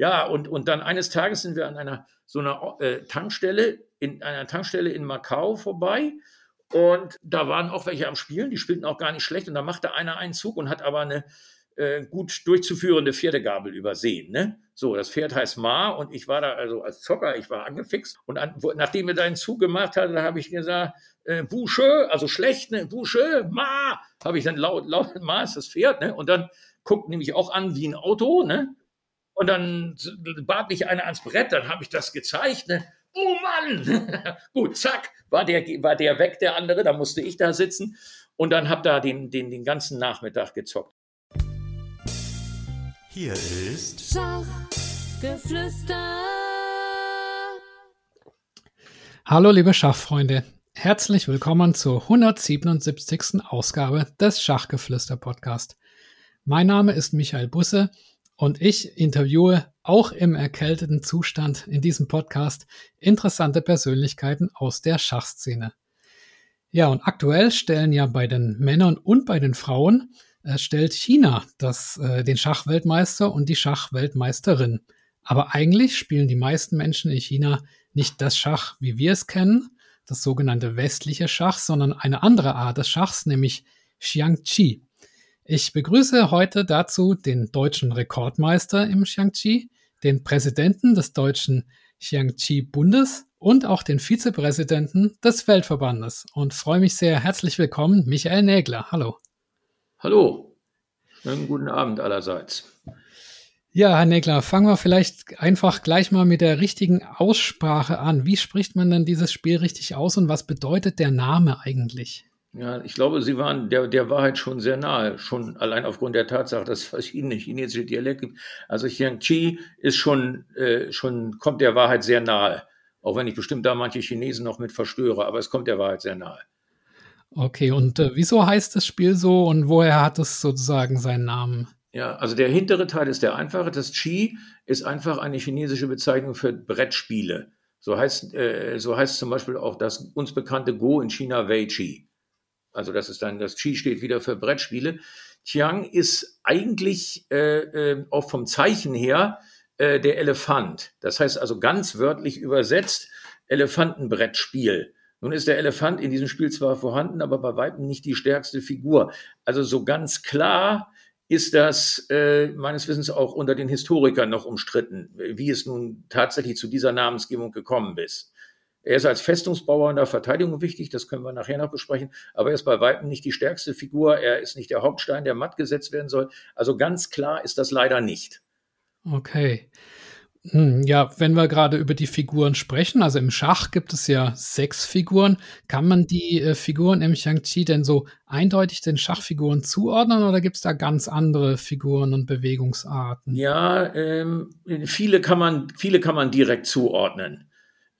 Ja, und, und dann eines Tages sind wir an einer so einer äh, Tankstelle, in einer Tankstelle in Macau vorbei. Und da waren auch welche am Spielen, die spielten auch gar nicht schlecht. Und da machte einer einen Zug und hat aber eine äh, gut durchzuführende Pferdegabel übersehen. Ne? So, das Pferd heißt Ma und ich war da also als Zocker, ich war angefixt. Und an, wo, nachdem er deinen Zug gemacht hat, da habe ich gesagt, äh, Bouche, also schlecht, ne? Bouche, Ma, habe ich dann laut, laut, Ma ist das Pferd, ne? Und dann guckt nämlich auch an wie ein Auto, ne? Und dann bat mich einer ans Brett, dann habe ich das gezeigt, ne? Oh Mann! Gut, zack, war der, war der weg, der andere, da musste ich da sitzen und dann habe da den, den, den ganzen Nachmittag gezockt. Hier ist Schachgeflüster. Hallo liebe Schachfreunde, herzlich willkommen zur 177. Ausgabe des Schachgeflüster Podcast. Mein Name ist Michael Busse und ich interviewe auch im erkälteten Zustand in diesem Podcast interessante Persönlichkeiten aus der Schachszene. Ja, und aktuell stellen ja bei den Männern und bei den Frauen äh, stellt China das, äh, den Schachweltmeister und die Schachweltmeisterin. Aber eigentlich spielen die meisten Menschen in China nicht das Schach, wie wir es kennen, das sogenannte westliche Schach, sondern eine andere Art des Schachs, nämlich Xiangqi. Ich begrüße heute dazu den deutschen Rekordmeister im Xiangqi, den Präsidenten des deutschen Xiangqi-Bundes und auch den Vizepräsidenten des Weltverbandes und freue mich sehr. Herzlich willkommen, Michael Nägler. Hallo. Hallo, einen guten Abend allerseits. Ja, Herr Negler, fangen wir vielleicht einfach gleich mal mit der richtigen Aussprache an. Wie spricht man denn dieses Spiel richtig aus und was bedeutet der Name eigentlich? Ja, ich glaube, Sie waren der, der Wahrheit schon sehr nahe, schon allein aufgrund der Tatsache, dass es verschiedene chinesische Dialekte gibt. Also Xiangqi ist schon, äh, schon, kommt der Wahrheit sehr nahe. Auch wenn ich bestimmt da manche Chinesen noch mit verstöre, aber es kommt der Wahrheit sehr nahe. Okay, und äh, wieso heißt das Spiel so und woher hat es sozusagen seinen Namen? Ja, also der hintere Teil ist der einfache. Das Qi ist einfach eine chinesische Bezeichnung für Brettspiele. So heißt, äh, so heißt zum Beispiel auch das uns bekannte Go in China Wei Qi. Also das ist dann, das Qi steht wieder für Brettspiele. Qiang ist eigentlich äh, äh, auch vom Zeichen her äh, der Elefant. Das heißt also ganz wörtlich übersetzt Elefantenbrettspiel. Nun ist der Elefant in diesem Spiel zwar vorhanden, aber bei weitem nicht die stärkste Figur. Also so ganz klar ist das äh, meines Wissens auch unter den Historikern noch umstritten, wie es nun tatsächlich zu dieser Namensgebung gekommen ist. Er ist als Festungsbauer in der Verteidigung wichtig, das können wir nachher noch besprechen, aber er ist bei weitem nicht die stärkste Figur, er ist nicht der Hauptstein, der matt gesetzt werden soll. Also ganz klar ist das leider nicht. Okay. Hm, ja, wenn wir gerade über die Figuren sprechen, also im Schach gibt es ja sechs Figuren. Kann man die äh, Figuren im Xiangqi denn so eindeutig den Schachfiguren zuordnen oder gibt es da ganz andere Figuren und Bewegungsarten? Ja, ähm, viele, kann man, viele kann man direkt zuordnen.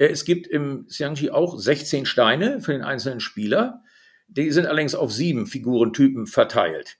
Äh, es gibt im Xiangqi auch 16 Steine für den einzelnen Spieler. Die sind allerdings auf sieben Figurentypen verteilt.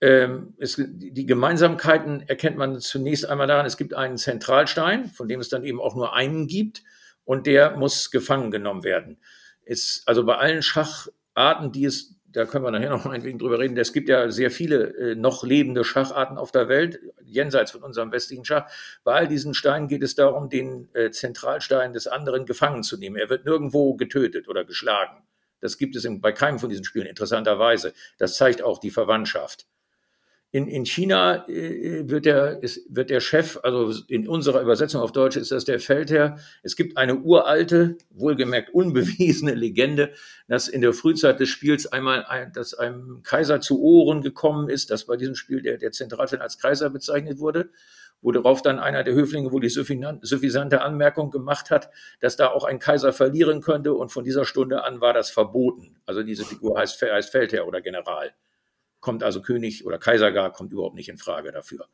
Ähm, es, die Gemeinsamkeiten erkennt man zunächst einmal daran, es gibt einen Zentralstein, von dem es dann eben auch nur einen gibt, und der muss gefangen genommen werden. Ist, also bei allen Schacharten, die es, da können wir nachher noch ein wenig drüber reden, es gibt ja sehr viele äh, noch lebende Schacharten auf der Welt, jenseits von unserem westlichen Schach. Bei all diesen Steinen geht es darum, den äh, Zentralstein des anderen gefangen zu nehmen. Er wird nirgendwo getötet oder geschlagen. Das gibt es bei keinem von diesen Spielen interessanterweise. Das zeigt auch die Verwandtschaft. In, in China äh, wird, der, ist, wird der Chef, also in unserer Übersetzung auf Deutsch ist das der Feldherr. Es gibt eine uralte, wohlgemerkt unbewiesene Legende, dass in der Frühzeit des Spiels einmal ein, dass einem Kaiser zu Ohren gekommen ist, dass bei diesem Spiel der, der Zentralstein als Kaiser bezeichnet wurde wo darauf dann einer der Höflinge wohl die suffisante Anmerkung gemacht hat, dass da auch ein Kaiser verlieren könnte und von dieser Stunde an war das verboten. Also diese Figur heißt, heißt Feldherr oder General kommt also König oder Kaiser gar, kommt überhaupt nicht in Frage dafür.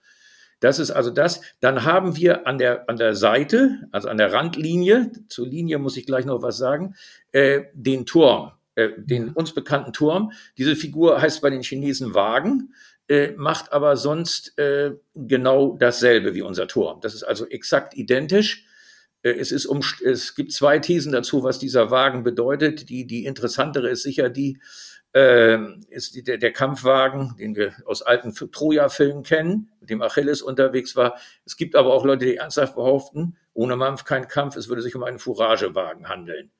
Das ist also das. Dann haben wir an der, an der Seite, also an der Randlinie, zur Linie muss ich gleich noch was sagen, äh, den Turm, äh, den uns bekannten Turm. Diese Figur heißt bei den Chinesen Wagen, äh, macht aber sonst äh, genau dasselbe wie unser Turm. Das ist also exakt identisch. Äh, es, ist um, es gibt zwei Thesen dazu, was dieser Wagen bedeutet. Die, die interessantere ist sicher die, äh, ist die, der, der Kampfwagen, den wir aus alten Troja-Filmen kennen, mit dem Achilles unterwegs war. Es gibt aber auch Leute, die ernsthaft behaupten, ohne Mampf kein Kampf, es würde sich um einen Fouragewagen handeln.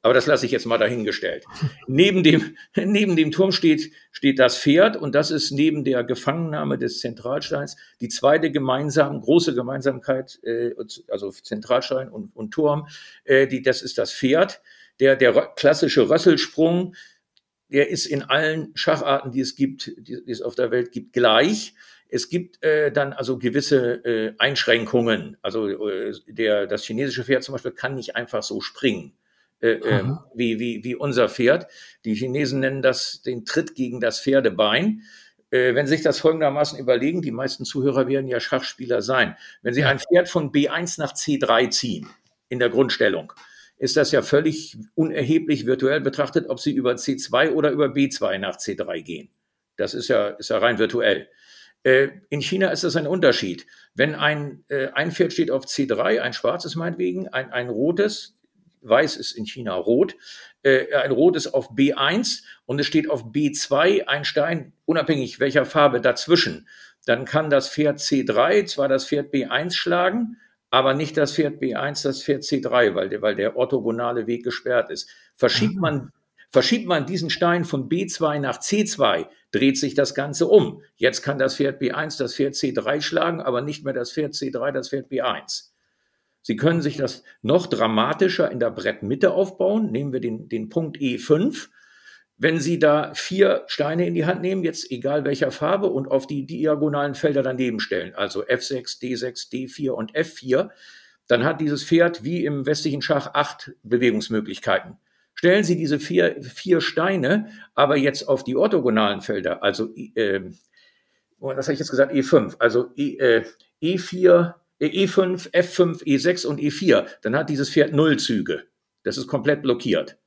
Aber das lasse ich jetzt mal dahingestellt. neben, dem, neben dem Turm steht, steht das Pferd und das ist neben der Gefangennahme des Zentralsteins die zweite gemeinsam, große Gemeinsamkeit, äh, also Zentralstein und, und Turm, äh, die, das ist das Pferd. Der, der klassische Rösselsprung, der ist in allen Schacharten, die es gibt, die, die es auf der Welt gibt, gleich. Es gibt äh, dann also gewisse äh, Einschränkungen. Also äh, der, das chinesische Pferd zum Beispiel kann nicht einfach so springen äh, äh, wie, wie, wie unser Pferd. Die Chinesen nennen das den Tritt gegen das Pferdebein. Äh, wenn Sie sich das folgendermaßen überlegen, die meisten Zuhörer werden ja Schachspieler sein. Wenn Sie ein Pferd von B1 nach C3 ziehen, in der Grundstellung, ist das ja völlig unerheblich virtuell betrachtet, ob Sie über C2 oder über B2 nach C3 gehen. Das ist ja, ist ja rein virtuell. Äh, in China ist das ein Unterschied. Wenn ein, äh, ein Pferd steht auf C3, ein schwarzes meinetwegen, ein, ein rotes, weiß ist in China rot, äh, ein rotes auf B1 und es steht auf B2 ein Stein, unabhängig welcher Farbe dazwischen, dann kann das Pferd C3 zwar das Pferd B1 schlagen, aber nicht das Pferd B1, das Pferd C3, weil der, weil der orthogonale Weg gesperrt ist. Verschiebt man, verschiebt man diesen Stein von B2 nach C2, dreht sich das Ganze um. Jetzt kann das Pferd B1 das Pferd C3 schlagen, aber nicht mehr das Pferd C3 das Pferd B1. Sie können sich das noch dramatischer in der Brettmitte aufbauen. Nehmen wir den, den Punkt E5. Wenn Sie da vier Steine in die Hand nehmen, jetzt egal welcher Farbe, und auf die diagonalen Felder daneben stellen, also F6, D6, D4 und F4, dann hat dieses Pferd wie im westlichen Schach acht Bewegungsmöglichkeiten. Stellen Sie diese vier, vier Steine aber jetzt auf die orthogonalen Felder, also äh, was habe ich jetzt gesagt, E5, also e, äh, E4, E5, F5, E6 und E4, dann hat dieses Pferd null Züge. Das ist komplett blockiert.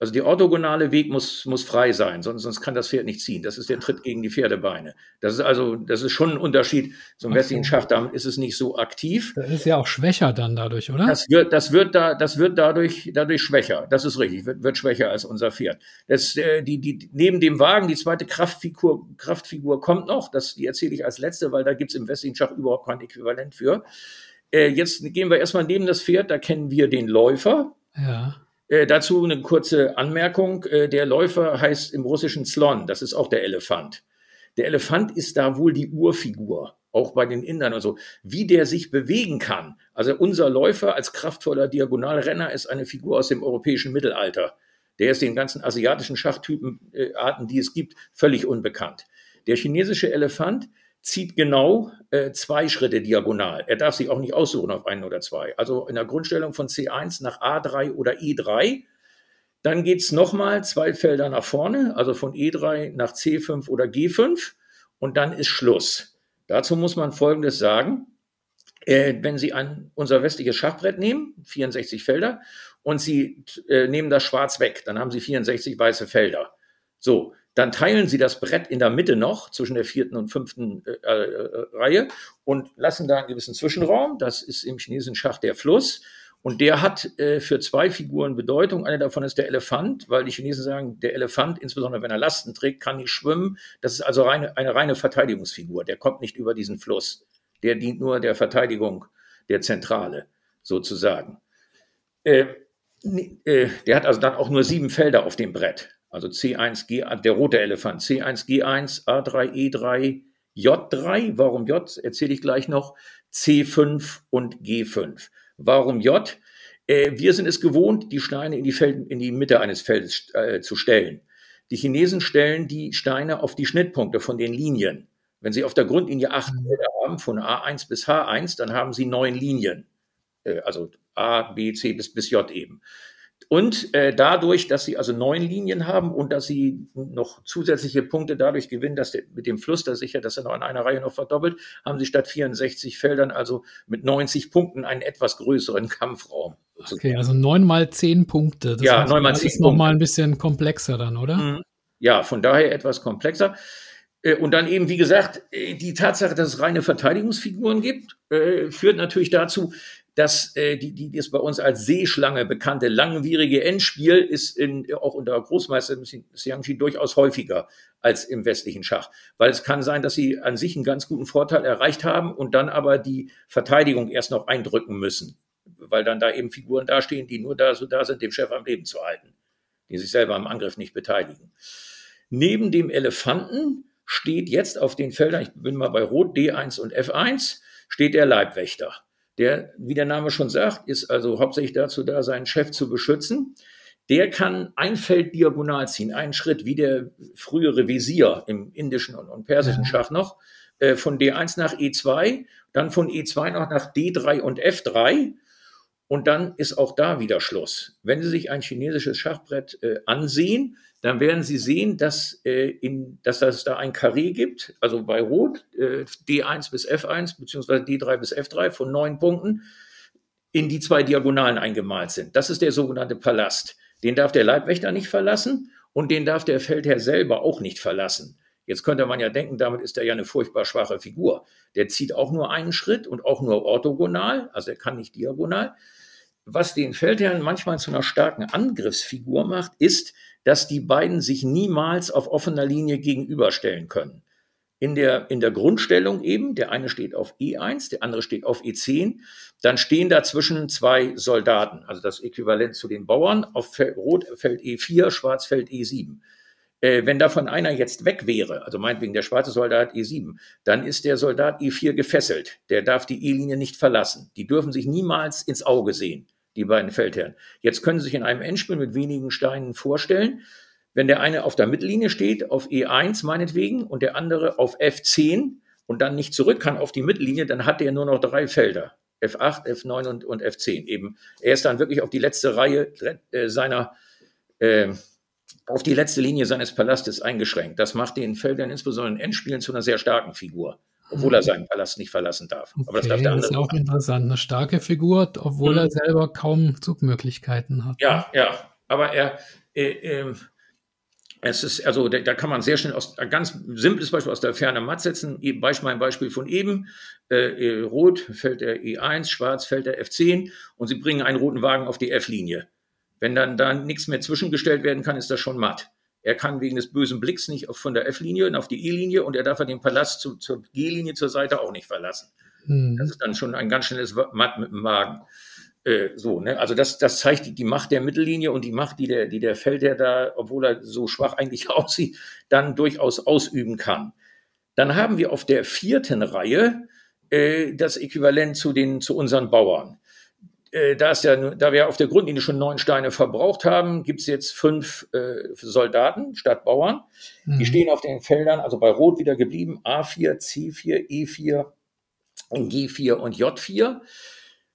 Also der orthogonale Weg muss, muss frei sein, sonst, sonst kann das Pferd nicht ziehen. Das ist der Tritt gegen die Pferdebeine. Das ist also, das ist schon ein Unterschied zum okay. westlichen Schach. Damit ist es nicht so aktiv. Das ist ja auch schwächer dann dadurch, oder? Das wird, das wird da, das wird dadurch, dadurch schwächer. Das ist richtig. Wird, wird schwächer als unser Pferd. Das, äh, die, die, neben dem Wagen, die zweite Kraftfigur, Kraftfigur kommt noch. Das, die erzähle ich als letzte, weil da gibt's im westlichen Schach überhaupt kein Äquivalent für. Äh, jetzt gehen wir erstmal neben das Pferd. Da kennen wir den Läufer. Ja. Äh, dazu eine kurze Anmerkung. Äh, der Läufer heißt im Russischen Slon, das ist auch der Elefant. Der Elefant ist da wohl die Urfigur, auch bei den Indern und so. Wie der sich bewegen kann. Also unser Läufer als kraftvoller Diagonalrenner ist eine Figur aus dem europäischen Mittelalter. Der ist den ganzen asiatischen Schachtypen, äh, die es gibt, völlig unbekannt. Der chinesische Elefant zieht genau äh, zwei Schritte diagonal. Er darf sich auch nicht aussuchen auf einen oder zwei. Also in der Grundstellung von C1 nach A3 oder E3. Dann geht's nochmal zwei Felder nach vorne, also von E3 nach C5 oder G5. Und dann ist Schluss. Dazu muss man Folgendes sagen. Äh, wenn Sie ein, unser westliches Schachbrett nehmen, 64 Felder, und Sie äh, nehmen das Schwarz weg, dann haben Sie 64 weiße Felder. So, dann teilen sie das Brett in der Mitte noch zwischen der vierten und fünften äh, äh, Reihe und lassen da einen gewissen Zwischenraum. Das ist im chinesischen Schach der Fluss. Und der hat äh, für zwei Figuren Bedeutung. Eine davon ist der Elefant, weil die Chinesen sagen, der Elefant, insbesondere wenn er Lasten trägt, kann nicht schwimmen. Das ist also reine, eine reine Verteidigungsfigur. Der kommt nicht über diesen Fluss. Der dient nur der Verteidigung der Zentrale, sozusagen. Äh, äh, der hat also dann auch nur sieben Felder auf dem Brett. Also C1, G, der rote Elefant, C1, G1, A3, E3, J3. Warum J? Erzähle ich gleich noch. C5 und G5. Warum J? Äh, wir sind es gewohnt, die Steine in die, Feld, in die Mitte eines Feldes äh, zu stellen. Die Chinesen stellen die Steine auf die Schnittpunkte von den Linien. Wenn sie auf der Grundlinie acht Felder mhm. haben, von A1 bis H1, dann haben sie neun Linien. Äh, also A, B, C bis, bis J eben. Und äh, dadurch, dass sie also neun Linien haben und dass sie noch zusätzliche Punkte dadurch gewinnen, dass der, mit dem Fluss, da sicher, dass er noch in einer Reihe noch verdoppelt, haben sie statt 64 Feldern also mit 90 Punkten einen etwas größeren Kampfraum. Okay, also neun mal zehn Punkte. Das ja, neun mal zehn ist noch mal ein bisschen komplexer dann, oder? Mhm. Ja, von daher etwas komplexer. Äh, und dann eben, wie gesagt, äh, die Tatsache, dass es reine Verteidigungsfiguren gibt, äh, führt natürlich dazu, dass äh, die, die das bei uns als Seeschlange bekannte langwierige Endspiel ist in, auch unter Großmeister Xiangqi durchaus häufiger als im westlichen Schach. Weil es kann sein, dass sie an sich einen ganz guten Vorteil erreicht haben und dann aber die Verteidigung erst noch eindrücken müssen. Weil dann da eben Figuren dastehen, die nur da so da sind, dem Chef am Leben zu halten, die sich selber am Angriff nicht beteiligen. Neben dem Elefanten steht jetzt auf den Feldern, ich bin mal bei Rot, D1 und F1, steht der Leibwächter. Der, wie der Name schon sagt, ist also hauptsächlich dazu da, seinen Chef zu beschützen. Der kann ein Feld diagonal ziehen, einen Schritt, wie der frühere Visier im indischen und, persischen Schach noch, äh, von D1 nach E2, dann von E2 noch nach D3 und F3. Und dann ist auch da wieder Schluss. Wenn Sie sich ein chinesisches Schachbrett äh, ansehen, dann werden Sie sehen, dass, äh, in, dass es da ein Karree gibt, also bei Rot äh, D1 bis F1 beziehungsweise D3 bis F3 von neun Punkten, in die zwei Diagonalen eingemalt sind. Das ist der sogenannte Palast. Den darf der Leibwächter nicht verlassen und den darf der Feldherr selber auch nicht verlassen. Jetzt könnte man ja denken, damit ist er ja eine furchtbar schwache Figur. Der zieht auch nur einen Schritt und auch nur orthogonal, also er kann nicht diagonal. Was den Feldherrn manchmal zu einer starken Angriffsfigur macht, ist, dass die beiden sich niemals auf offener Linie gegenüberstellen können. In der, in der Grundstellung eben, der eine steht auf E1, der andere steht auf E10, dann stehen dazwischen zwei Soldaten, also das Äquivalent zu den Bauern, auf Rot fällt E4, Schwarz fällt E7 äh, wenn davon einer jetzt weg wäre, also meinetwegen der schwarze Soldat E7, dann ist der Soldat E4 gefesselt. Der darf die E-Linie nicht verlassen. Die dürfen sich niemals ins Auge sehen die beiden Feldherren. Jetzt können Sie sich in einem Endspiel mit wenigen Steinen vorstellen, wenn der eine auf der Mittellinie steht, auf E1 meinetwegen, und der andere auf F10 und dann nicht zurück kann auf die Mittellinie, dann hat der nur noch drei Felder. F8, F9 und, und F10 eben. Er ist dann wirklich auf die letzte Reihe äh, seiner, äh, auf die letzte Linie seines Palastes eingeschränkt. Das macht den Feldern insbesondere in Endspielen zu einer sehr starken Figur obwohl er seinen Palast nicht verlassen darf. Okay, Aber das darf der andere. Das ist auch machen. interessant. Eine starke Figur, obwohl mhm. er selber kaum Zugmöglichkeiten hat. Ja, ja. Aber er, äh, äh, es ist, also da, da, kann man sehr schnell aus ein ganz simples Beispiel aus der Ferne matt setzen. Beispiel, ein Beispiel von eben. Äh, äh rot fällt der E1, schwarz fällt der F10 und sie bringen einen roten Wagen auf die F-Linie. Wenn dann da nichts mehr zwischengestellt werden kann, ist das schon matt. Er kann wegen des bösen Blicks nicht von der F-Linie auf die E-Linie und er darf den Palast zu, zur G-Linie zur Seite auch nicht verlassen. Mhm. Das ist dann schon ein ganz schnelles Matt mit dem Magen. Äh, so, ne? Also das, das zeigt die, die Macht der Mittellinie und die Macht, die der, die der Feldherr da, obwohl er so schwach eigentlich aussieht, dann durchaus ausüben kann. Dann haben wir auf der vierten Reihe äh, das Äquivalent zu den zu unseren Bauern. Äh, da, ist ja, da wir auf der Grundlinie schon neun Steine verbraucht haben, gibt es jetzt fünf äh, Soldaten statt Bauern. Mhm. Die stehen auf den Feldern, also bei Rot wieder geblieben, A4, C4, E4, G4 und J4.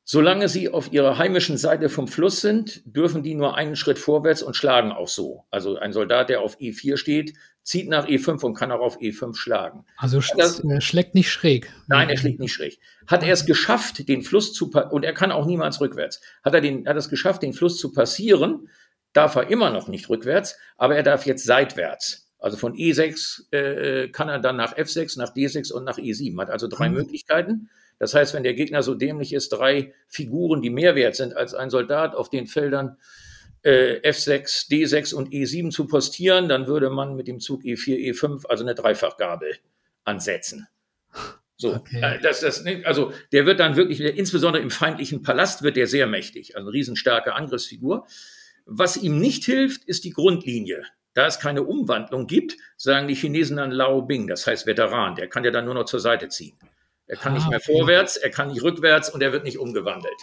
Solange sie auf ihrer heimischen Seite vom Fluss sind, dürfen die nur einen Schritt vorwärts und schlagen auch so. Also ein Soldat, der auf E4 steht, zieht nach E5 und kann auch auf E5 schlagen. Also das, er schlägt nicht schräg. Nein, er schlägt nicht schräg. Hat er es geschafft, den Fluss zu und er kann auch niemals rückwärts. Hat er den, hat es geschafft, den Fluss zu passieren, darf er immer noch nicht rückwärts, aber er darf jetzt seitwärts. Also von E6 äh, kann er dann nach F6, nach D6 und nach E7. Hat also drei mhm. Möglichkeiten. Das heißt, wenn der Gegner so dämlich ist, drei Figuren, die mehr wert sind als ein Soldat auf den Feldern äh, F6, D6 und E7 zu postieren, dann würde man mit dem Zug E4, E5 also eine Dreifachgabel ansetzen. So, okay. Äh, das, das, also der wird dann wirklich, insbesondere im feindlichen Palast wird der sehr mächtig, also eine riesenstarke Angriffsfigur. Was ihm nicht hilft, ist die Grundlinie. Da es keine Umwandlung gibt, sagen die Chinesen dann Lao Bing, das heißt Veteran, der kann ja dann nur noch zur Seite ziehen. Er kann ah, nicht mehr okay. vorwärts, er kann nicht rückwärts und er wird nicht umgewandelt.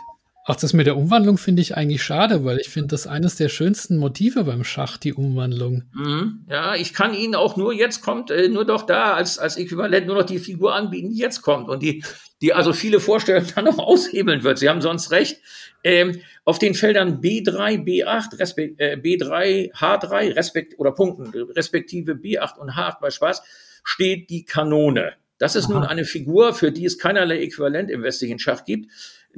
Ach, das mit der Umwandlung finde ich eigentlich schade, weil ich finde das eines der schönsten Motive beim Schach, die Umwandlung. Mhm. Ja, ich kann Ihnen auch nur jetzt kommt, äh, nur doch da als, als Äquivalent nur noch die Figur anbieten, die jetzt kommt und die, die also viele Vorstellungen dann noch aushebeln wird. Sie haben sonst recht. Ähm, auf den Feldern B3, B8, respekt, äh, B3, H3, respekt, oder Punkten, respektive B8 und H8 bei Schwarz, steht die Kanone. Das ist Aha. nun eine Figur, für die es keinerlei Äquivalent im westlichen Schach gibt,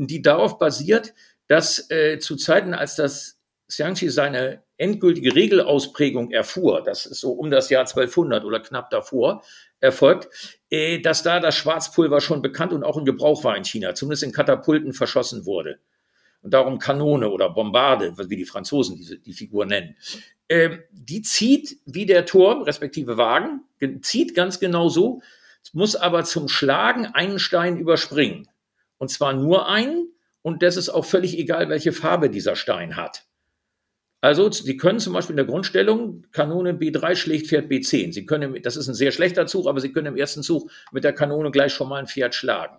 die darauf basiert, dass äh, zu Zeiten, als das Xiangqi seine endgültige Regelausprägung erfuhr, das ist so um das Jahr 1200 oder knapp davor erfolgt, äh, dass da das Schwarzpulver schon bekannt und auch in Gebrauch war in China, zumindest in Katapulten verschossen wurde. Und darum Kanone oder Bombarde, wie die Franzosen diese, die Figur nennen. Ähm, die zieht wie der Turm, respektive Wagen, zieht ganz genau so, muss aber zum Schlagen einen Stein überspringen. Und zwar nur einen, und das ist auch völlig egal, welche Farbe dieser Stein hat. Also, Sie können zum Beispiel in der Grundstellung Kanone B3 schlägt Pferd B10. Sie können, das ist ein sehr schlechter Zug, aber Sie können im ersten Zug mit der Kanone gleich schon mal ein Pferd schlagen.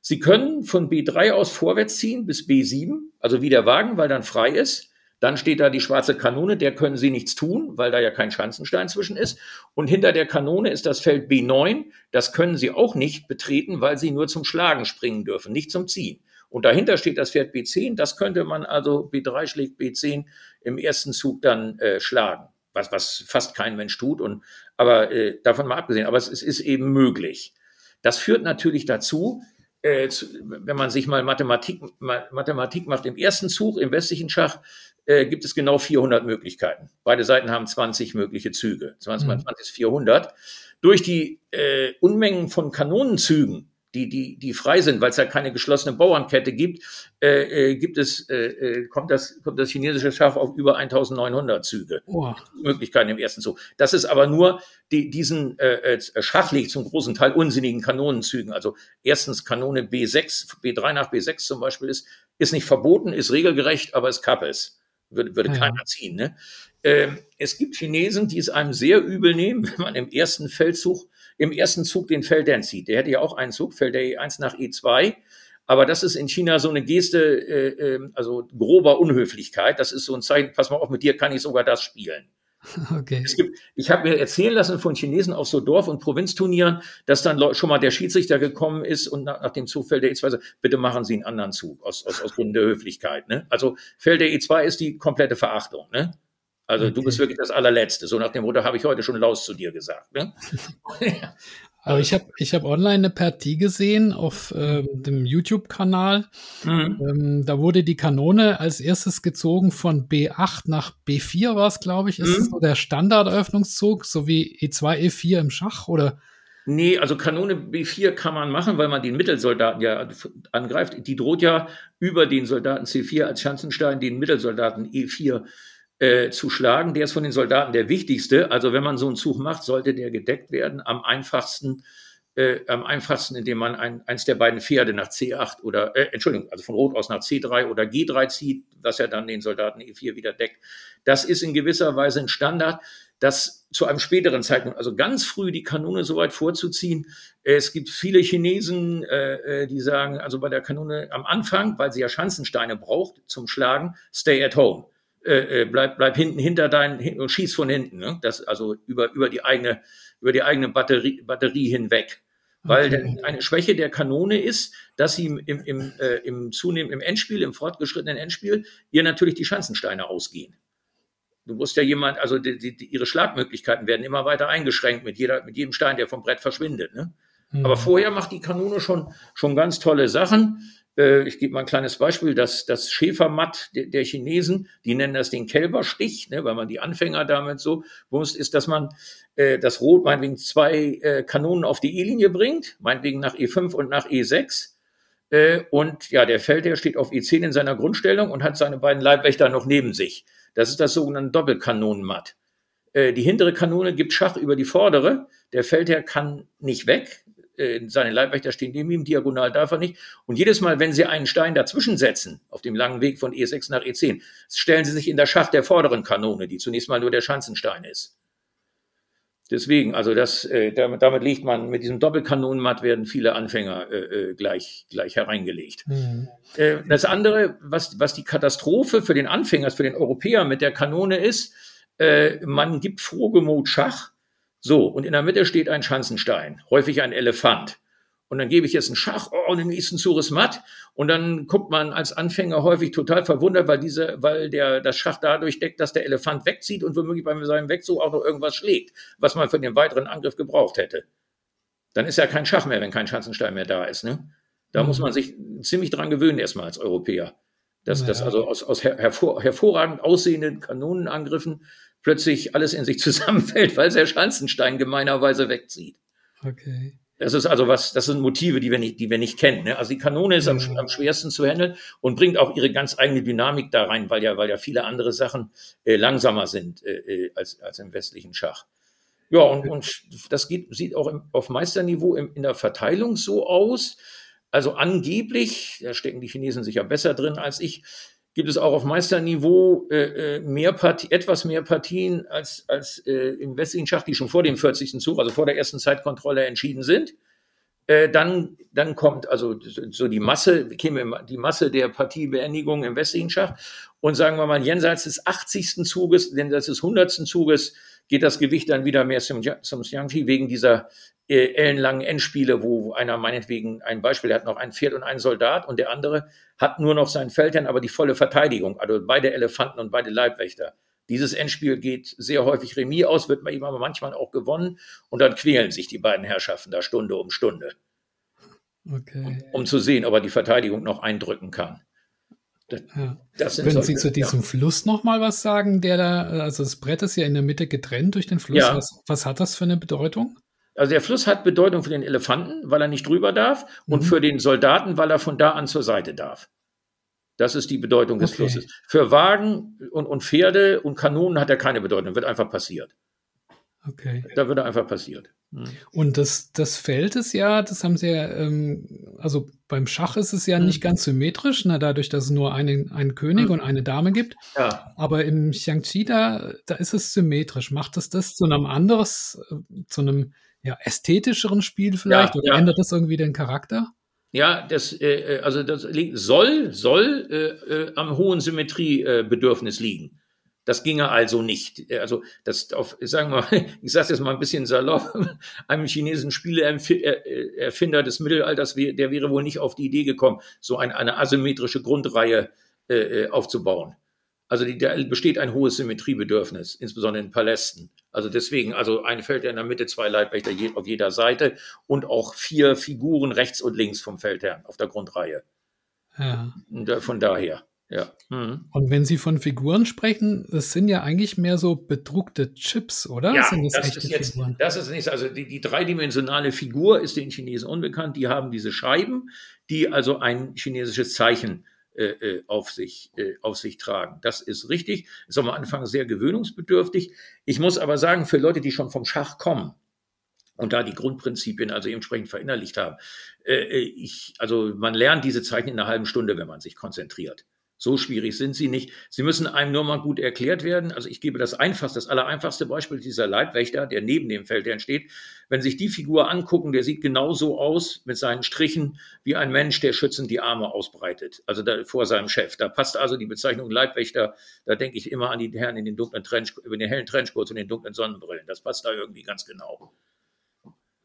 Sie können von B3 aus vorwärts ziehen bis B7, also wie der Wagen, weil dann frei ist. Dann steht da die schwarze Kanone, der können Sie nichts tun, weil da ja kein Schanzenstein zwischen ist. Und hinter der Kanone ist das Feld B9, das können Sie auch nicht betreten, weil Sie nur zum Schlagen springen dürfen, nicht zum Ziehen. Und dahinter steht das Pferd B10, das könnte man also B3 schlägt B10 im ersten Zug dann äh, schlagen, was, was fast kein Mensch tut. Und, aber äh, davon mal abgesehen, aber es, es ist eben möglich. Das führt natürlich dazu, äh, zu, wenn man sich mal Mathematik, Mathematik macht, im ersten Zug im westlichen Schach äh, gibt es genau 400 Möglichkeiten. Beide Seiten haben 20 mögliche Züge. 20 mal 20 ist 400. Durch die äh, Unmengen von Kanonenzügen, die, die, die frei sind, weil es ja keine geschlossene Bauernkette gibt, äh, äh, gibt es, äh, äh kommt, das, kommt das chinesische Schach auf über 1900 Züge. Oh. Möglichkeiten im ersten Zug. Das ist aber nur die, diesen äh, äh Schach liegt zum großen Teil unsinnigen Kanonenzügen. Also erstens Kanone B6, B3 nach B6 zum Beispiel ist, ist nicht verboten, ist regelgerecht, aber es Kappes würde, würde ja. keiner ziehen. Ne? Ähm, es gibt Chinesen, die es einem sehr übel nehmen, wenn man im ersten Feldzug, im ersten Zug den Feldherrn zieht. Der hätte ja auch einen Zug, Feld der E1 nach E2. Aber das ist in China so eine Geste, äh, äh, also grober Unhöflichkeit. Das ist so ein Zeichen, pass mal auf, mit dir kann ich sogar das spielen. Okay. Gibt, ich habe mir erzählen lassen von Chinesen auf so Dorf- und Provinzturnieren, dass dann schon mal der Schiedsrichter gekommen ist und nach, nach dem Zug Feld der E2 sagt, bitte machen Sie einen anderen Zug aus, aus, aus Gründen der Höflichkeit. Ne? Also Feld der E2 ist die komplette Verachtung. Ne? Also okay. du bist wirklich das allerletzte. So nach dem Motto habe ich heute schon Laus zu dir gesagt. Ne? Aber ich habe ich hab online eine Partie gesehen auf äh, dem YouTube-Kanal. Mhm. Ähm, da wurde die Kanone als erstes gezogen von B8 nach B4 war es, glaube ich. Ist mhm. so der Standarderöffnungszug, so wie E2, E4 im Schach oder? Nee, also Kanone B4 kann man machen, weil man den Mittelsoldaten ja angreift. Die droht ja über den Soldaten C4 als Schanzenstein den Mittelsoldaten E4 äh, zu schlagen. Der ist von den Soldaten der wichtigste. Also wenn man so einen Zug macht, sollte der gedeckt werden. Am einfachsten, äh, am einfachsten, indem man ein, eins der beiden Pferde nach C8 oder, äh, Entschuldigung, also von Rot aus nach C3 oder G3 zieht, was er dann den Soldaten E4 wieder deckt. Das ist in gewisser Weise ein Standard. Das zu einem späteren Zeitpunkt, also ganz früh die Kanone so weit vorzuziehen. Es gibt viele Chinesen, äh, äh, die sagen, also bei der Kanone am Anfang, weil sie ja Schanzensteine braucht zum Schlagen, stay at home äh, äh, bleib, bleib hinten hinter deinen und schieß von hinten. Ne? Das also über, über die eigene, über die eigene Batterie, Batterie hinweg. Weil okay. eine Schwäche der Kanone ist, dass sie im, im, im, äh, im zunehmenden im Endspiel, im fortgeschrittenen Endspiel, ihr natürlich die Schanzensteine ausgehen. Du musst ja jemand, also die, die, ihre Schlagmöglichkeiten werden immer weiter eingeschränkt mit, jeder, mit jedem Stein, der vom Brett verschwindet. Ne? Mhm. Aber vorher macht die Kanone schon, schon ganz tolle Sachen. Äh, ich gebe mal ein kleines Beispiel, das, das Schäfermatt der, der Chinesen, die nennen das den Kälberstich, ne, weil man die Anfänger damit so wusst, ist, dass man äh, das Rot meinetwegen zwei äh, Kanonen auf die E-Linie bringt, meinetwegen nach E5 und nach E6. Äh, und ja, der Feldherr steht auf E10 in seiner Grundstellung und hat seine beiden Leibwächter noch neben sich. Das ist das sogenannte Doppelkanonenmatt. Äh, die hintere Kanone gibt Schach über die vordere. Der Feldherr kann nicht weg, äh, seine Leibwächter stehen neben ihm, diagonal darf er nicht. Und jedes Mal, wenn sie einen Stein dazwischen setzen, auf dem langen Weg von E6 nach E10, stellen sie sich in der Schacht der vorderen Kanone, die zunächst mal nur der Schanzenstein ist. Deswegen, also das, äh, damit, damit legt man, mit diesem Doppelkanonenmatt werden viele Anfänger äh, äh, gleich, gleich hereingelegt. Mhm. Äh, das andere, was, was die Katastrophe für den Anfänger, für den Europäer mit der Kanone ist, äh, man gibt Frohgemut Schach, so, und in der Mitte steht ein Schanzenstein, häufig ein Elefant. Und dann gebe ich jetzt einen Schach, oh, und im nächsten Zug ist matt. Und dann guckt man als Anfänger häufig total verwundert, weil diese, weil der, das Schach dadurch deckt, dass der Elefant wegzieht und womöglich bei seinem Wegzug auch noch irgendwas schlägt, was man für den weiteren Angriff gebraucht hätte. Dann ist ja kein Schach mehr, wenn kein Schanzenstein mehr da ist, ne? Da mhm. muss man sich ziemlich dran gewöhnen, erstmal als Europäer Dass, ja. dass also aus, aus hervor, hervorragend aussehenden Kanonenangriffen plötzlich alles in sich zusammenfällt, weil der Schanzenstein gemeinerweise wegzieht. Okay. Das ist also was, das sind Motive, die wir nicht, die wir nicht kennen. Ne? Also die Kanone ist am, am, schwersten zu handeln und bringt auch ihre ganz eigene Dynamik da rein, weil ja, weil ja viele andere Sachen äh, langsamer sind äh, äh als, als im westlichen Schach. Ja, und, und das geht, sieht auch im, auf Meisterniveau im, in der Verteilung so aus. Also angeblich, da stecken die Chinesen sicher besser drin als ich, gibt es auch auf Meisterniveau äh, äh, mehr Partie, etwas mehr Partien als, als äh, im westlichen Schach, die schon vor dem 40. Zug, also vor der ersten Zeitkontrolle entschieden sind. Äh, dann, dann kommt also so die Masse, käme die Masse der Partiebeendigung im westlichen Schach. Und sagen wir mal, jenseits des 80. Zuges, jenseits des 100. Zuges geht das Gewicht dann wieder mehr zum, zum Xiangqi wegen dieser äh, ellenlangen Endspiele, wo einer meinetwegen ein Beispiel, der hat noch ein Pferd und einen Soldat und der andere hat nur noch seinen Feldherrn, aber die volle Verteidigung, also beide Elefanten und beide Leibwächter. Dieses Endspiel geht sehr häufig Remis aus, wird man aber manchmal auch gewonnen und dann quälen sich die beiden Herrschaften da Stunde um Stunde. Okay. Um, um zu sehen, ob er die Verteidigung noch eindrücken kann. Das, ja. das Wenn solche, Sie zu diesem ja. Fluss noch mal was sagen, der da, also das Brett ist ja in der Mitte getrennt durch den Fluss. Ja. Was, was hat das für eine Bedeutung? Also der Fluss hat Bedeutung für den Elefanten, weil er nicht drüber darf, mhm. und für den Soldaten, weil er von da an zur Seite darf. Das ist die Bedeutung des okay. Flusses. Für Wagen und, und Pferde und Kanonen hat er keine Bedeutung, wird einfach passiert. Okay. Da wird er einfach passiert. Mhm. Und das, das Feld ist ja, das haben sie ja, ähm, also beim Schach ist es ja mhm. nicht ganz symmetrisch, ne, dadurch, dass es nur einen, einen König mhm. und eine Dame gibt. Ja. Aber im Xiangqi, da, da ist es symmetrisch. Macht es das zu einem anderes, äh, zu einem ja, ästhetischeren Spiel vielleicht? Ja, oder ja. ändert das irgendwie den Charakter? Ja, das, äh, äh also das soll, soll äh, äh, am hohen Symmetriebedürfnis liegen. Das ginge also nicht. Also das auf, sagen wir mal, ich sage jetzt mal ein bisschen salopp, einem chinesischen Spieleerfinder des Mittelalters, der wäre wohl nicht auf die Idee gekommen, so ein, eine asymmetrische Grundreihe äh, aufzubauen. Also die, da besteht ein hohes Symmetriebedürfnis, insbesondere in Palästen. Also deswegen, also ein Feldherr in der Mitte, zwei Leibwächter je, auf jeder Seite und auch vier Figuren rechts und links vom Feldherrn auf der Grundreihe. Ja. Von daher. Ja. Mhm. Und wenn Sie von Figuren sprechen, das sind ja eigentlich mehr so bedruckte Chips, oder? Ja, das, das ist jetzt, Figuren? das ist nicht, also die, die, dreidimensionale Figur ist den Chinesen unbekannt. Die haben diese Scheiben, die also ein chinesisches Zeichen äh, äh, auf, sich, äh, auf sich tragen. Das ist richtig. Ist am Anfang sehr gewöhnungsbedürftig. Ich muss aber sagen, für Leute, die schon vom Schach kommen, und da die Grundprinzipien also entsprechend verinnerlicht haben. Äh, äh, ich, also man lernt diese Zeichen in einer halben Stunde, wenn man sich konzentriert. So schwierig sind sie nicht. Sie müssen einem nur mal gut erklärt werden. Also ich gebe das einfachste, das allereinfachste Beispiel dieser Leibwächter, der neben dem Feldherrn steht. Wenn sich die Figur angucken, der sieht genauso aus mit seinen Strichen wie ein Mensch, der schützend die Arme ausbreitet. Also da, vor seinem Chef. Da passt also die Bezeichnung Leibwächter. Da denke ich immer an die Herren in den dunklen Trench, über den hellen Trenchcoats und den dunklen Sonnenbrillen. Das passt da irgendwie ganz genau.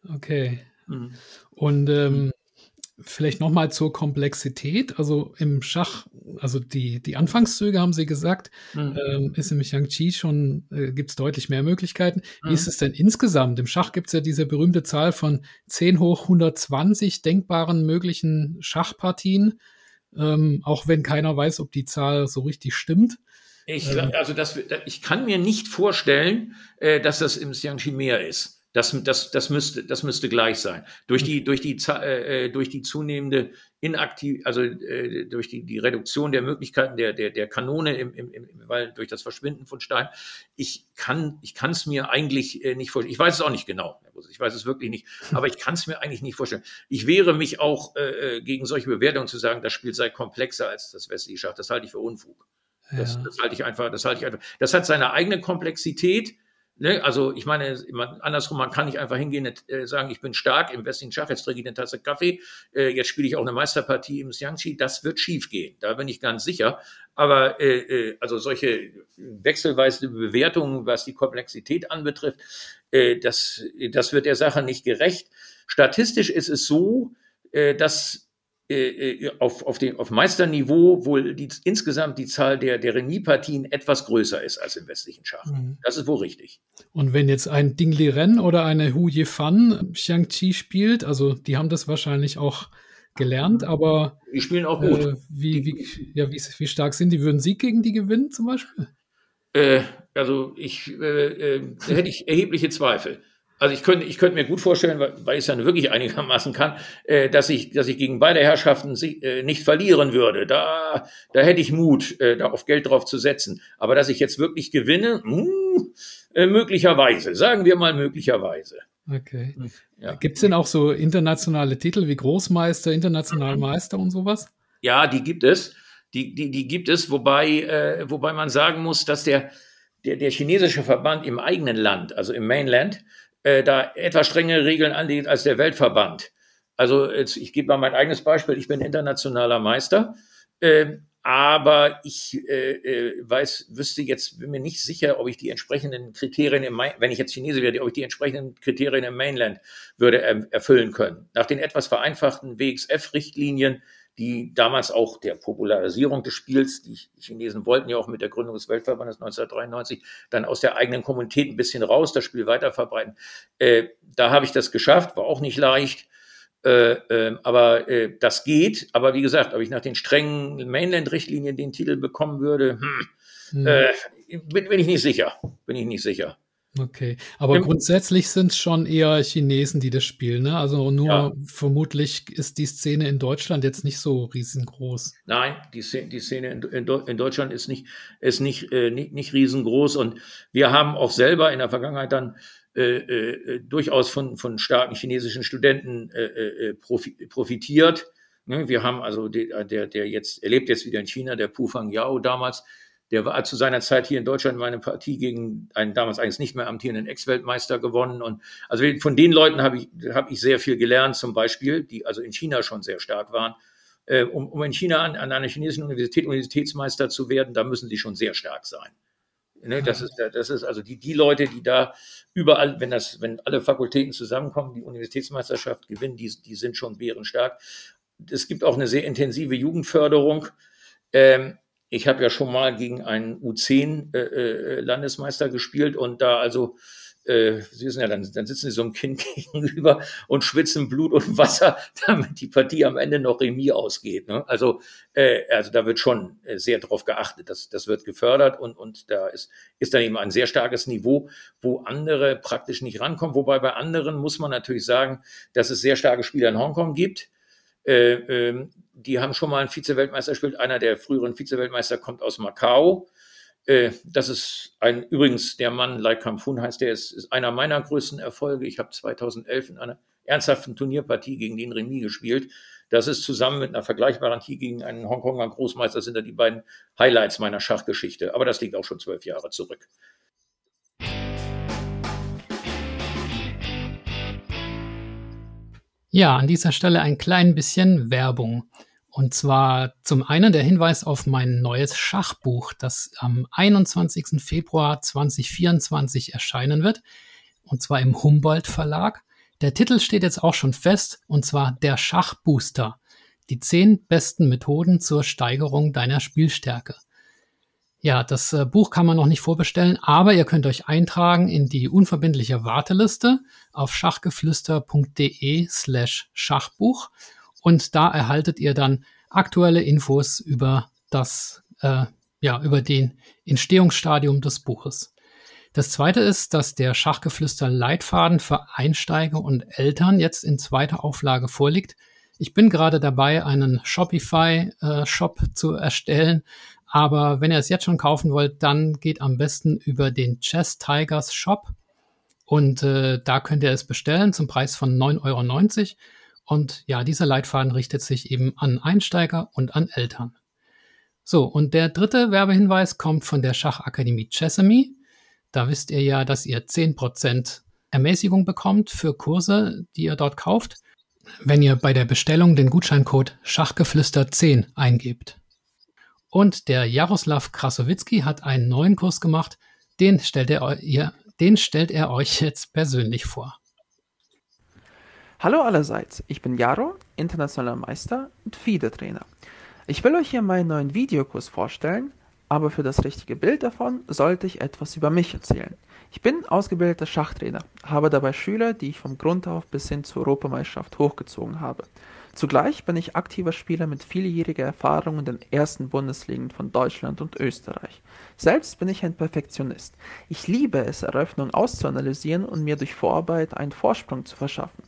Okay. Mhm. Und ähm, Vielleicht nochmal zur Komplexität. Also im Schach, also die, die Anfangszüge haben Sie gesagt, mhm. ähm, ist im Xiangqi schon, äh, gibt es deutlich mehr Möglichkeiten. Mhm. Wie ist es denn insgesamt? Im Schach gibt es ja diese berühmte Zahl von 10 hoch 120 denkbaren möglichen Schachpartien, ähm, auch wenn keiner weiß, ob die Zahl so richtig stimmt. Ich, ähm. also das, ich kann mir nicht vorstellen, äh, dass das im Xiangqi mehr ist. Das, das, das, müsste, das müsste gleich sein. Durch die, durch die, äh, durch die zunehmende inaktiv, also äh, durch die, die Reduktion der Möglichkeiten der, der, der Kanone im, im, im Wald, durch das Verschwinden von Stein. Ich kann ich kann es mir eigentlich äh, nicht vorstellen. Ich weiß es auch nicht genau. Ich weiß es wirklich nicht. Aber ich kann es mir eigentlich nicht vorstellen. Ich wehre mich auch äh, äh, gegen solche Bewertungen zu sagen, das Spiel sei komplexer als das westliche Schach. Das halte ich für Unfug. Das, ja. das halte ich einfach, das halte ich einfach. Das hat seine eigene Komplexität Ne, also ich meine, andersrum, man kann nicht einfach hingehen und äh, sagen, ich bin stark im westlichen Schach, jetzt trinke ich eine Tasse Kaffee, äh, jetzt spiele ich auch eine Meisterpartie im Xiangqi, das wird schief gehen, da bin ich ganz sicher. Aber äh, äh, also solche wechselweise Bewertungen, was die Komplexität anbetrifft, äh, das, das wird der Sache nicht gerecht. Statistisch ist es so, äh, dass äh, äh, auf, auf, dem, auf Meisterniveau wohl die, insgesamt die Zahl der, der Remis-Partien etwas größer ist als im westlichen Schach. Mhm. Das ist wohl richtig. Und wenn jetzt ein Ding Liren oder eine Hu Yifan Xiangqi spielt, also die haben das wahrscheinlich auch gelernt, aber die spielen auch gut. Äh, wie, wie, ja, wie, wie stark sind die? Würden Sie gegen die gewinnen zum Beispiel? Äh, also ich, äh, äh, da hätte ich erhebliche Zweifel. Also ich könnte, ich könnte mir gut vorstellen, weil, weil ich es dann wirklich einigermaßen kann, äh, dass ich, dass ich gegen beide Herrschaften äh, nicht verlieren würde. Da, da hätte ich Mut, äh, da auf Geld drauf zu setzen. Aber dass ich jetzt wirklich gewinne, mh, hm, äh, möglicherweise, sagen wir mal möglicherweise. Okay. Ja. Gibt es denn auch so internationale Titel wie Großmeister, Internationalmeister und sowas? Ja, die gibt es. Die, die, die gibt es, wobei, äh, wobei man sagen muss, dass der, der, der chinesische Verband im eigenen Land, also im Mainland, äh, da etwas strengere Regeln anlegt als der Weltverband. Also jetzt, ich gebe mal mein eigenes Beispiel. Ich bin internationaler Meister, äh, aber ich äh, äh, weiß, wüsste jetzt, bin mir nicht sicher, ob ich die entsprechenden Kriterien, im wenn ich jetzt Chinese werde, ob ich die entsprechenden Kriterien im Mainland würde erfüllen können. Nach den etwas vereinfachten WXF-Richtlinien die damals auch der Popularisierung des Spiels, die Chinesen wollten ja auch mit der Gründung des Weltverbandes 1993 dann aus der eigenen Kommunität ein bisschen raus, das Spiel weiterverbreiten. Äh, da habe ich das geschafft, war auch nicht leicht. Äh, äh, aber äh, das geht. Aber wie gesagt, ob ich nach den strengen Mainland-Richtlinien den Titel bekommen würde, hm, hm. Äh, bin, bin ich nicht sicher. Bin ich nicht sicher. Okay, aber Im grundsätzlich sind es schon eher Chinesen, die das spielen, ne? Also nur ja. vermutlich ist die Szene in Deutschland jetzt nicht so riesengroß. Nein, die Szene, die Szene in, in, in, Deutschland ist nicht, ist nicht, äh, nicht, nicht riesengroß und wir haben auch selber in der Vergangenheit dann äh, äh, durchaus von, von starken chinesischen Studenten äh, äh, äh profitiert. Ne? Wir haben also die, der, der jetzt, er lebt jetzt wieder in China, der Pu Fang Yao damals, der war zu seiner Zeit hier in Deutschland meine Partie gegen einen damals eigentlich nicht mehr amtierenden Ex-Weltmeister gewonnen. Und also von den Leuten habe ich, habe ich sehr viel gelernt, zum Beispiel, die also in China schon sehr stark waren. Äh, um, um in China an, an einer chinesischen Universität Universitätsmeister zu werden, da müssen sie schon sehr stark sein. Ne, das ist, das ist also die, die Leute, die da überall, wenn das, wenn alle Fakultäten zusammenkommen, die Universitätsmeisterschaft gewinnen, die, die sind schon bärenstark. Es gibt auch eine sehr intensive Jugendförderung. Ähm, ich habe ja schon mal gegen einen U10-Landesmeister äh, äh gespielt und da also, äh, Sie wissen ja, dann, dann sitzen Sie so einem Kind gegenüber und schwitzen Blut und Wasser, damit die Partie am Ende noch Remis ausgeht. Ne? Also, äh, also da wird schon äh, sehr drauf geachtet, das, das wird gefördert und, und da ist, ist dann eben ein sehr starkes Niveau, wo andere praktisch nicht rankommen. Wobei bei anderen muss man natürlich sagen, dass es sehr starke Spieler in Hongkong gibt. Äh, ähm, die haben schon mal einen Vize-Weltmeister gespielt. Einer der früheren Vize-Weltmeister kommt aus Macau. Äh, das ist ein, übrigens der Mann, Lai Kampfun heißt der, ist, ist einer meiner größten Erfolge. Ich habe 2011 in einer ernsthaften Turnierpartie gegen den Remis gespielt. Das ist zusammen mit einer vergleichbaren Partie gegen einen Hongkonger Großmeister sind da die beiden Highlights meiner Schachgeschichte. Aber das liegt auch schon zwölf Jahre zurück. Ja, an dieser Stelle ein klein bisschen Werbung. Und zwar zum einen der Hinweis auf mein neues Schachbuch, das am 21. Februar 2024 erscheinen wird. Und zwar im Humboldt Verlag. Der Titel steht jetzt auch schon fest, und zwar Der Schachbooster. Die zehn besten Methoden zur Steigerung deiner Spielstärke. Ja, das äh, Buch kann man noch nicht vorbestellen, aber ihr könnt euch eintragen in die unverbindliche Warteliste auf schachgeflüster.de slash Schachbuch und da erhaltet ihr dann aktuelle Infos über das, äh, ja, über den Entstehungsstadium des Buches. Das zweite ist, dass der Schachgeflüster Leitfaden für Einsteiger und Eltern jetzt in zweiter Auflage vorliegt. Ich bin gerade dabei, einen Shopify-Shop äh, zu erstellen, aber wenn ihr es jetzt schon kaufen wollt, dann geht am besten über den Chess Tigers Shop. Und äh, da könnt ihr es bestellen zum Preis von 9,90 Euro. Und ja, dieser Leitfaden richtet sich eben an Einsteiger und an Eltern. So, und der dritte Werbehinweis kommt von der Schachakademie Chessamy. Da wisst ihr ja, dass ihr 10% Ermäßigung bekommt für Kurse, die ihr dort kauft, wenn ihr bei der Bestellung den Gutscheincode Schachgeflüster10 eingebt. Und der Jaroslav Krasowitzki hat einen neuen Kurs gemacht. Den stellt er, ihr, den stellt er euch jetzt persönlich vor. Hallo allerseits, ich bin Jaro, internationaler Meister und FIDE-Trainer. Ich will euch hier meinen neuen Videokurs vorstellen, aber für das richtige Bild davon sollte ich etwas über mich erzählen. Ich bin ausgebildeter Schachtrainer, habe dabei Schüler, die ich vom Grund auf bis hin zur Europameisterschaft hochgezogen habe. Zugleich bin ich aktiver Spieler mit vieljähriger Erfahrung in den ersten Bundesligen von Deutschland und Österreich. Selbst bin ich ein Perfektionist. Ich liebe es, Eröffnungen auszuanalysieren und mir durch Vorarbeit einen Vorsprung zu verschaffen.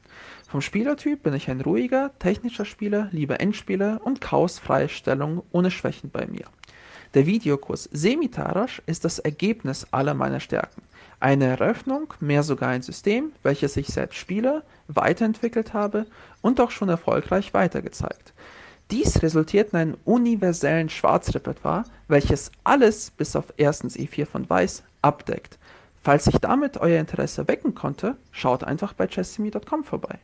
Vom Spielertyp bin ich ein ruhiger, technischer Spieler, liebe Endspieler und chaosfreie Stellung ohne Schwächen bei mir. Der Videokurs Semitarasch ist das Ergebnis aller meiner Stärken. Eine Eröffnung, mehr sogar ein System, welches ich selbst spiele, weiterentwickelt habe und auch schon erfolgreich weitergezeigt. Dies resultiert in einem universellen Schwarzrepertoire, welches alles bis auf erstens E4 von Weiß abdeckt. Falls ich damit euer Interesse wecken konnte, schaut einfach bei chessimi.com vorbei.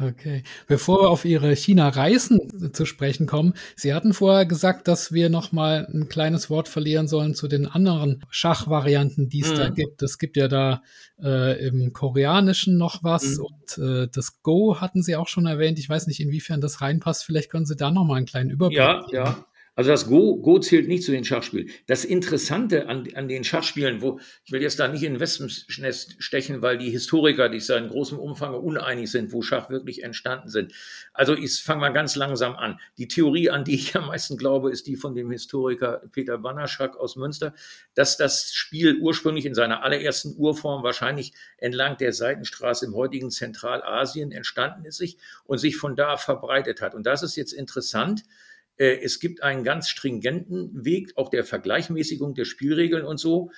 Okay. Bevor wir auf Ihre China-Reisen zu sprechen kommen, Sie hatten vorher gesagt, dass wir noch mal ein kleines Wort verlieren sollen zu den anderen Schachvarianten, die es mhm. da gibt. Es gibt ja da äh, im Koreanischen noch was mhm. und äh, das Go hatten Sie auch schon erwähnt. Ich weiß nicht, inwiefern das reinpasst. Vielleicht können Sie da noch mal einen kleinen Überblick ja. Ja, also das Go, Go zählt nicht zu den Schachspielen. Das Interessante an, an den Schachspielen, wo ich will jetzt da nicht in Wespennest stechen, weil die Historiker, die in großem Umfang uneinig sind, wo Schach wirklich entstanden sind. Also ich fange mal ganz langsam an. Die Theorie, an die ich am meisten glaube, ist die von dem Historiker Peter Bannerschak aus Münster, dass das Spiel ursprünglich in seiner allerersten Urform wahrscheinlich entlang der Seitenstraße im heutigen Zentralasien entstanden ist sich und sich von da verbreitet hat. Und das ist jetzt interessant es gibt einen ganz stringenten Weg, auch der Vergleichmäßigung der Spielregeln und so.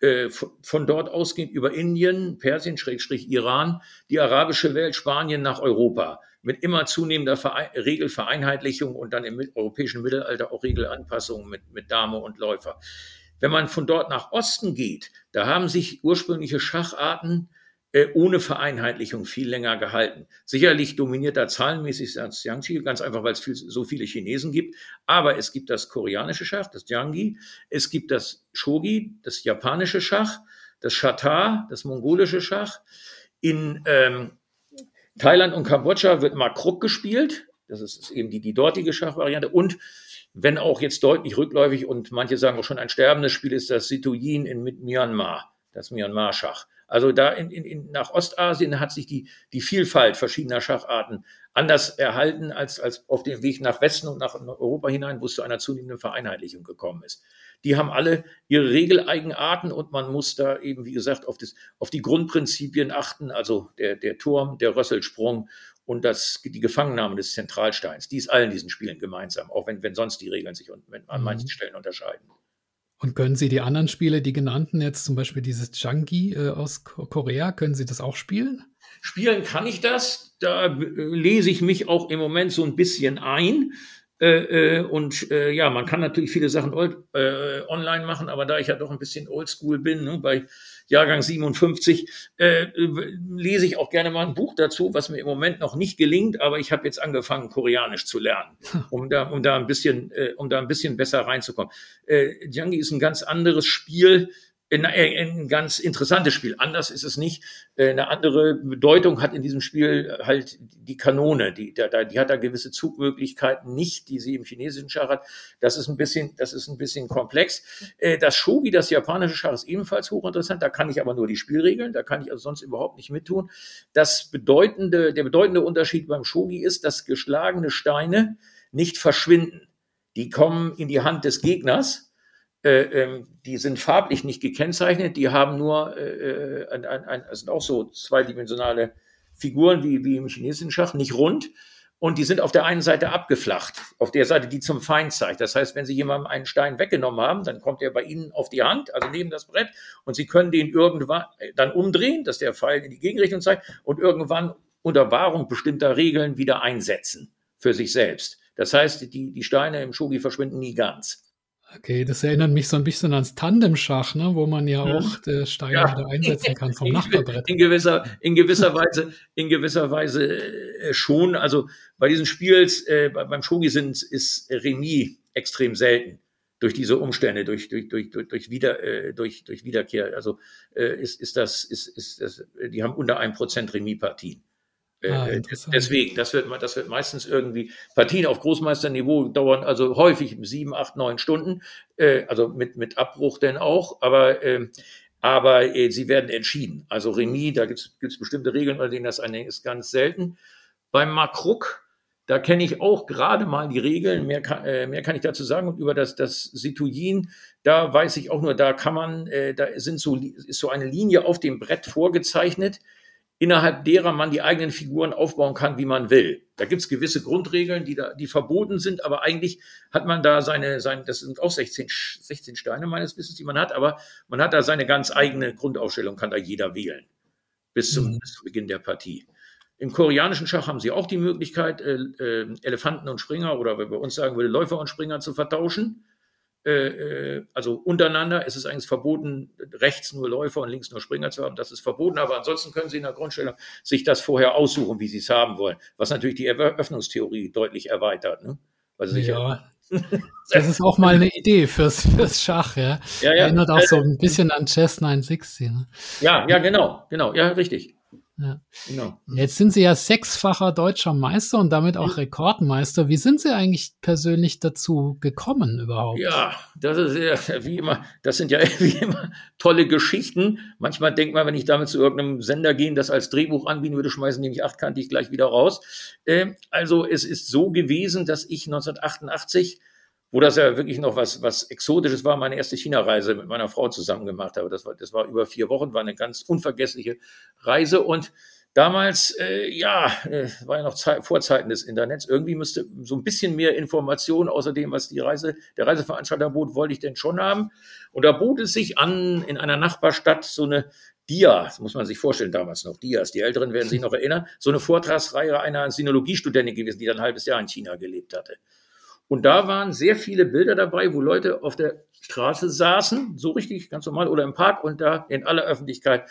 Äh, von dort ausgehend über Indien, Persien, Schrägstrich Iran, die arabische Welt, Spanien nach Europa mit immer zunehmender Verein Regelvereinheitlichung und dann im europäischen Mittelalter auch Regelanpassungen mit, mit Dame und Läufer. Wenn man von dort nach Osten geht, da haben sich ursprüngliche Schacharten äh, ohne Vereinheitlichung viel länger gehalten. Sicherlich dominiert da zahlenmäßig das Jiangxi, ganz einfach, weil es viel, so viele Chinesen gibt. Aber es gibt das koreanische Schach, das Jiangxi, es gibt das Shogi, das japanische Schach, das Chata, das mongolische Schach. In ähm, Thailand und Kambodscha wird Makruk gespielt. Das ist, eben die, die dortige Schachvariante. Und wenn auch jetzt deutlich rückläufig und manche sagen auch schon ein sterbendes Spiel ist das Situyin in Myanmar, das Myanmar-Schach. Also da in, in, in, nach Ostasien hat sich die, die Vielfalt verschiedener Schacharten anders erhalten als, als auf dem Weg nach Westen und nach Europa hinein, wo es zu einer zunehmenden Vereinheitlichung gekommen ist. Die haben alle ihre Regeleigenarten und man muss da eben, wie gesagt, auf, das, auf die Grundprinzipien achten, also der, der Turm, der Rösselsprung und das, die Gefangennahme des Zentralsteins. Die ist allen diesen Spielen gemeinsam, auch wenn, wenn sonst die Regeln sich an manchen mhm. Stellen unterscheiden. Und können Sie die anderen Spiele, die genannten, jetzt zum Beispiel dieses Junkie äh, aus Korea, können Sie das auch spielen? Spielen kann ich das. Da äh, lese ich mich auch im Moment so ein bisschen ein. Äh, äh, und äh, ja, man kann natürlich viele Sachen online machen, aber da ich ja doch ein bisschen oldschool bin, ne, bei Jahrgang 57, äh, lese ich auch gerne mal ein Buch dazu, was mir im Moment noch nicht gelingt, aber ich habe jetzt angefangen, Koreanisch zu lernen, um da, um da ein bisschen, äh, um da ein bisschen besser reinzukommen. Äh, Djangi ist ein ganz anderes Spiel ein, ein ganz interessantes Spiel. Anders ist es nicht. Äh, eine andere Bedeutung hat in diesem Spiel halt die Kanone. Die, die, hat da gewisse Zugmöglichkeiten nicht, die sie im chinesischen Schach hat. Das ist ein bisschen, das ist ein bisschen komplex. Äh, das Shogi, das japanische Schach, ist ebenfalls hochinteressant. Da kann ich aber nur die Spielregeln. Da kann ich also sonst überhaupt nicht mittun. Das bedeutende, der bedeutende Unterschied beim Shogi ist, dass geschlagene Steine nicht verschwinden. Die kommen in die Hand des Gegners äh, die sind farblich nicht gekennzeichnet, die haben nur, äh, äh, ein, ein, das sind auch so zweidimensionale Figuren wie, wie im chinesischen Schach, nicht rund. Und die sind auf der einen Seite abgeflacht, auf der Seite, die zum Feind zeigt. Das heißt, wenn Sie jemandem einen Stein weggenommen haben, dann kommt er bei Ihnen auf die Hand, also neben das Brett, und Sie können den irgendwann dann umdrehen, dass der Pfeil in die Gegenrichtung zeigt, und irgendwann unter Wahrung bestimmter Regeln wieder einsetzen für sich selbst. Das heißt, die, die Steine im Shogi verschwinden nie ganz. Okay, das erinnert mich so ein bisschen ans Tandemschach, ne, wo man ja, ja. auch der Steine ja. wieder einsetzen kann vom Nachbarbrett. In gewisser, in gewisser Weise, in gewisser Weise äh, schon. Also bei diesen Spiels, äh, beim Shogi sind, ist Remis extrem selten durch diese Umstände, durch, durch, durch, durch, durch, Wieder, äh, durch, durch Wiederkehr. Also äh, ist, ist das, ist, ist das, die haben unter einem Prozent Remis-Partien. Äh, ah, äh, deswegen, das wird, das wird meistens irgendwie, Partien auf Großmeisterniveau dauern also häufig sieben, acht, neun Stunden, äh, also mit, mit Abbruch denn auch, aber äh, aber äh, sie werden entschieden. Also Remis, da gibt es bestimmte Regeln, unter denen das eine ist ganz selten. Beim Makruk, da kenne ich auch gerade mal die Regeln, mehr kann, äh, mehr kann ich dazu sagen. Und über das, das Situin, da weiß ich auch nur, da kann man, äh, da sind so, ist so eine Linie auf dem Brett vorgezeichnet, innerhalb derer man die eigenen Figuren aufbauen kann, wie man will. Da gibt es gewisse Grundregeln, die, da, die verboten sind, aber eigentlich hat man da seine, seine das sind auch 16, 16 Steine meines Wissens, die man hat, aber man hat da seine ganz eigene Grundaufstellung, kann da jeder wählen, bis zum, mhm. bis zum Beginn der Partie. Im koreanischen Schach haben sie auch die Möglichkeit, äh, äh, Elefanten und Springer oder wie bei uns sagen würde, Läufer und Springer zu vertauschen. Äh, äh, also untereinander ist es eigentlich verboten, rechts nur Läufer und links nur Springer zu haben. Das ist verboten, aber ansonsten können Sie in der Grundstellung sich das vorher aussuchen, wie Sie es haben wollen. Was natürlich die Eröffnungstheorie deutlich erweitert. Ne? Also ja. Das ist auch mal eine Idee fürs, fürs Schach, ja. ja, ja. Erinnert auch so ein bisschen an Chess 960. Ne? Ja, ja, genau, genau, ja, richtig. Ja. Genau. Jetzt sind Sie ja sechsfacher deutscher Meister und damit auch Rekordmeister. Wie sind Sie eigentlich persönlich dazu gekommen überhaupt? Ja, das ist ja wie immer, das sind ja wie immer tolle Geschichten. Manchmal denkt man, wenn ich damit zu irgendeinem Sender gehe, das als Drehbuch anbieten würde, schmeißen die mich achtkantig gleich wieder raus. Äh, also es ist so gewesen, dass ich 1988 wo das ja wirklich noch was, was Exotisches war, meine erste China-Reise mit meiner Frau zusammen gemacht habe. Das war, das war über vier Wochen, war eine ganz unvergessliche Reise und damals, äh, ja, äh, war ja noch Zeit, Vorzeiten des Internets. Irgendwie müsste so ein bisschen mehr Information außer dem, was die Reise, der Reiseveranstalter bot, wollte ich denn schon haben. Und da bot es sich an, in einer Nachbarstadt so eine Dia, muss man sich vorstellen, damals noch Dias, die Älteren werden sich noch erinnern, so eine Vortragsreihe einer Sinologiestudentin gewesen, die dann ein halbes Jahr in China gelebt hatte. Und da waren sehr viele Bilder dabei, wo Leute auf der Straße saßen, so richtig, ganz normal, oder im Park und da in aller Öffentlichkeit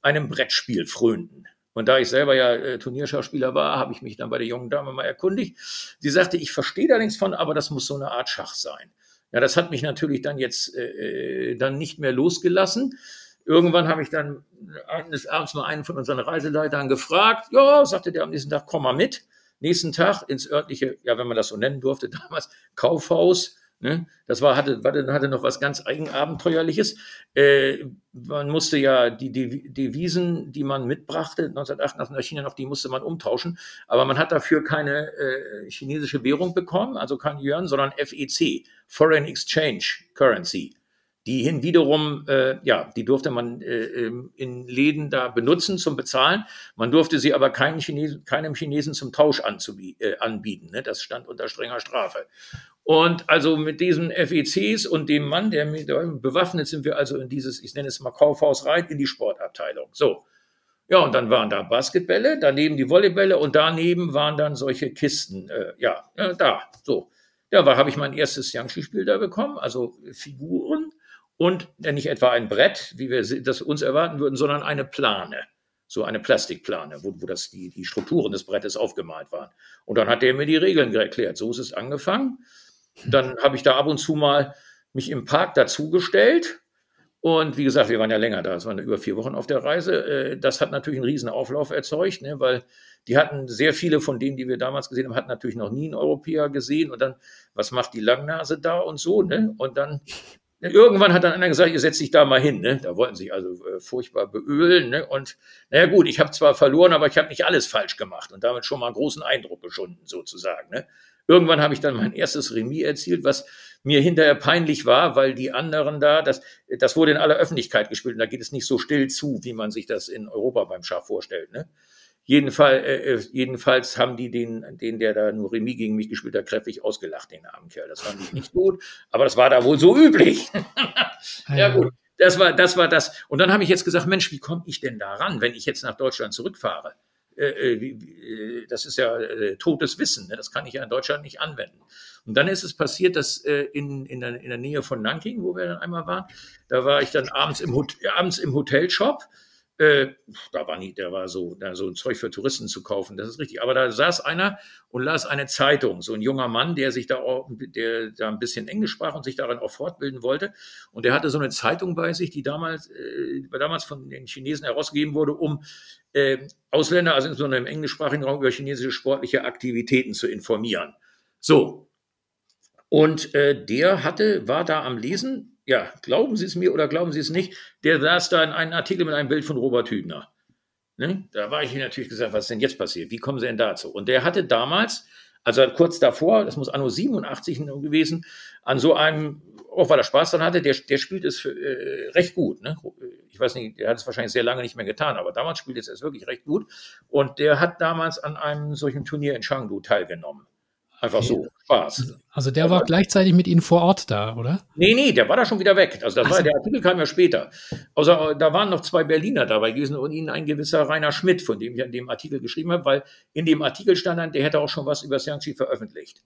einem Brettspiel frönten. Und da ich selber ja äh, Turnierschauspieler war, habe ich mich dann bei der jungen Dame mal erkundigt. Sie sagte, ich verstehe da nichts von, aber das muss so eine Art Schach sein. Ja, das hat mich natürlich dann jetzt äh, äh dann nicht mehr losgelassen. Irgendwann habe ich dann eines Abends mal einen von unseren Reiseleitern gefragt. Ja, sagte der am nächsten Tag, komm mal mit. Nächsten Tag ins örtliche, ja, wenn man das so nennen durfte, damals Kaufhaus. Ne? Das war, hatte, hatte noch was ganz Eigenabenteuerliches. Äh, man musste ja die Devisen, die man mitbrachte, 1988 nach China noch, die musste man umtauschen. Aber man hat dafür keine äh, chinesische Währung bekommen, also kein Yuan, sondern FEC, Foreign Exchange Currency. Die hin wiederum, äh, ja, die durfte man äh, ähm, in Läden da benutzen zum Bezahlen. Man durfte sie aber keinem Chinesen, keinem Chinesen zum Tausch äh, anbieten. Ne? Das stand unter strenger Strafe. Und also mit diesen FECs und dem Mann, der mit bewaffnet sind wir also in dieses, ich nenne es mal Kaufhaus rein, in die Sportabteilung. So. Ja, und dann waren da Basketbälle, daneben die Volleybälle und daneben waren dann solche Kisten. Äh, ja, ja, da, so. Ja, da habe ich mein erstes Yangshi-Spiel da bekommen, also Figuren und nicht etwa ein Brett, wie wir das uns erwarten würden, sondern eine Plane, so eine Plastikplane, wo, wo das die, die Strukturen des Brettes aufgemalt waren. Und dann hat der mir die Regeln erklärt. So ist es angefangen. Dann habe ich da ab und zu mal mich im Park dazugestellt. Und wie gesagt, wir waren ja länger da, es waren über vier Wochen auf der Reise. Äh, das hat natürlich einen riesen Auflauf erzeugt, ne, weil die hatten sehr viele von denen, die wir damals gesehen haben, hatten natürlich noch nie einen Europäer gesehen. Und dann, was macht die Langnase da und so, ne? Und dann Irgendwann hat dann einer gesagt, ihr setzt dich da mal hin. Ne? Da wollten sich also äh, furchtbar beölen. Ne? Und naja gut, ich habe zwar verloren, aber ich habe nicht alles falsch gemacht und damit schon mal einen großen Eindruck geschunden, sozusagen. Ne? Irgendwann habe ich dann mein erstes Remis erzielt, was mir hinterher peinlich war, weil die anderen da, das, das wurde in aller Öffentlichkeit gespielt und da geht es nicht so still zu, wie man sich das in Europa beim Schach vorstellt. Ne? Jedenfalls, äh, äh, jedenfalls haben die den, den, der da nur Remis gegen mich gespielt hat, kräftig ausgelacht, den armen Kerl. Das fand ich nicht gut, aber das war da wohl so üblich. ja, gut. Das war, das war das. Und dann habe ich jetzt gesagt, Mensch, wie komme ich denn da ran, wenn ich jetzt nach Deutschland zurückfahre? Äh, äh wie, das ist ja äh, totes Wissen, ne? das kann ich ja in Deutschland nicht anwenden. Und dann ist es passiert, dass äh, in, in, der, in der Nähe von Nanking, wo wir dann einmal waren, da war ich dann abends im, abends im Hotelshop äh, da war nie, der war so, da so ein Zeug für Touristen zu kaufen, das ist richtig. Aber da saß einer und las eine Zeitung, so ein junger Mann, der sich da auch, der da ein bisschen Englisch sprach und sich darin auch fortbilden wollte. Und der hatte so eine Zeitung bei sich, die damals, äh, damals von den Chinesen herausgegeben wurde, um äh, Ausländer, also insbesondere im englischsprachigen Raum, über chinesische sportliche Aktivitäten zu informieren. So. Und äh, der hatte, war da am Lesen ja, glauben Sie es mir oder glauben Sie es nicht, der saß da in einem Artikel mit einem Bild von Robert Hübner. Ne? Da war ich natürlich gesagt, was ist denn jetzt passiert? Wie kommen Sie denn dazu? Und der hatte damals, also kurz davor, das muss anno 87 gewesen, an so einem, auch weil er Spaß dann hatte, der, der spielt es für, äh, recht gut. Ne? Ich weiß nicht, der hat es wahrscheinlich sehr lange nicht mehr getan, aber damals spielt es wirklich recht gut. Und der hat damals an einem solchen Turnier in Chengdu teilgenommen. Einfach so, Spaß. Also der war gleichzeitig mit Ihnen vor Ort da, oder? Nee, nee, der war da schon wieder weg. Also das war, der Artikel kam ja später. Also da waren noch zwei Berliner dabei gewesen und ihnen ein gewisser Rainer Schmidt, von dem ich in dem Artikel geschrieben habe, weil in dem Artikel stand dann, der hätte auch schon was über Xiangqi veröffentlicht.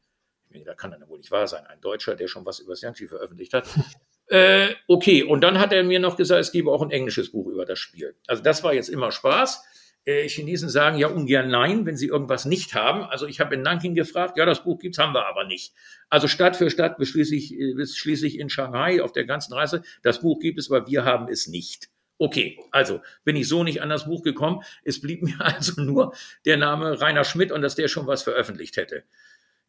Da kann dann wohl nicht wahr sein. Ein Deutscher, der schon was über Xiangqi veröffentlicht hat. äh, okay, und dann hat er mir noch gesagt, es gebe auch ein englisches Buch über das Spiel. Also das war jetzt immer Spaß äh, Chinesen sagen ja ungern Nein, wenn sie irgendwas nicht haben. Also ich habe in Nanking gefragt, ja, das Buch gibt's, haben wir aber nicht. Also Stadt für Stadt beschließe ich, äh, schließlich in Shanghai auf der ganzen Reise, das Buch gibt es, aber wir haben es nicht. Okay, also bin ich so nicht an das Buch gekommen. Es blieb mir also nur der Name Rainer Schmidt und dass der schon was veröffentlicht hätte.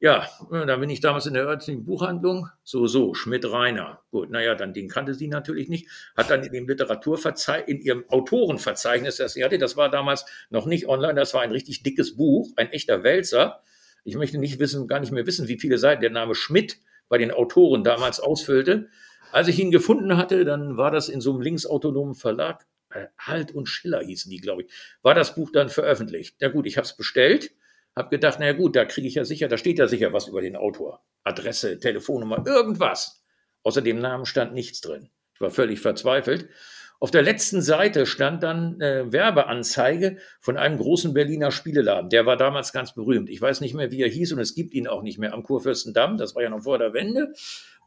Ja, da bin ich damals in der örtlichen Buchhandlung. So, so, Schmidt-Reiner. Gut, naja, dann den kannte sie natürlich nicht. Hat dann in dem Literaturverzeichnis, in ihrem Autorenverzeichnis, das sie hatte, das war damals noch nicht online, das war ein richtig dickes Buch, ein echter Wälzer. Ich möchte nicht wissen, gar nicht mehr wissen, wie viele Seiten der Name Schmidt bei den Autoren damals ausfüllte. Als ich ihn gefunden hatte, dann war das in so einem linksautonomen Verlag, äh, Halt und Schiller hießen die, glaube ich, war das Buch dann veröffentlicht. Na gut, ich habe es bestellt hab gedacht, naja gut, da kriege ich ja sicher, da steht ja sicher was über den Autor. Adresse, Telefonnummer, irgendwas. Außer dem Namen stand nichts drin. Ich war völlig verzweifelt. Auf der letzten Seite stand dann äh, Werbeanzeige von einem großen Berliner Spieleladen. Der war damals ganz berühmt. Ich weiß nicht mehr, wie er hieß und es gibt ihn auch nicht mehr am Kurfürstendamm. Das war ja noch vor der Wende.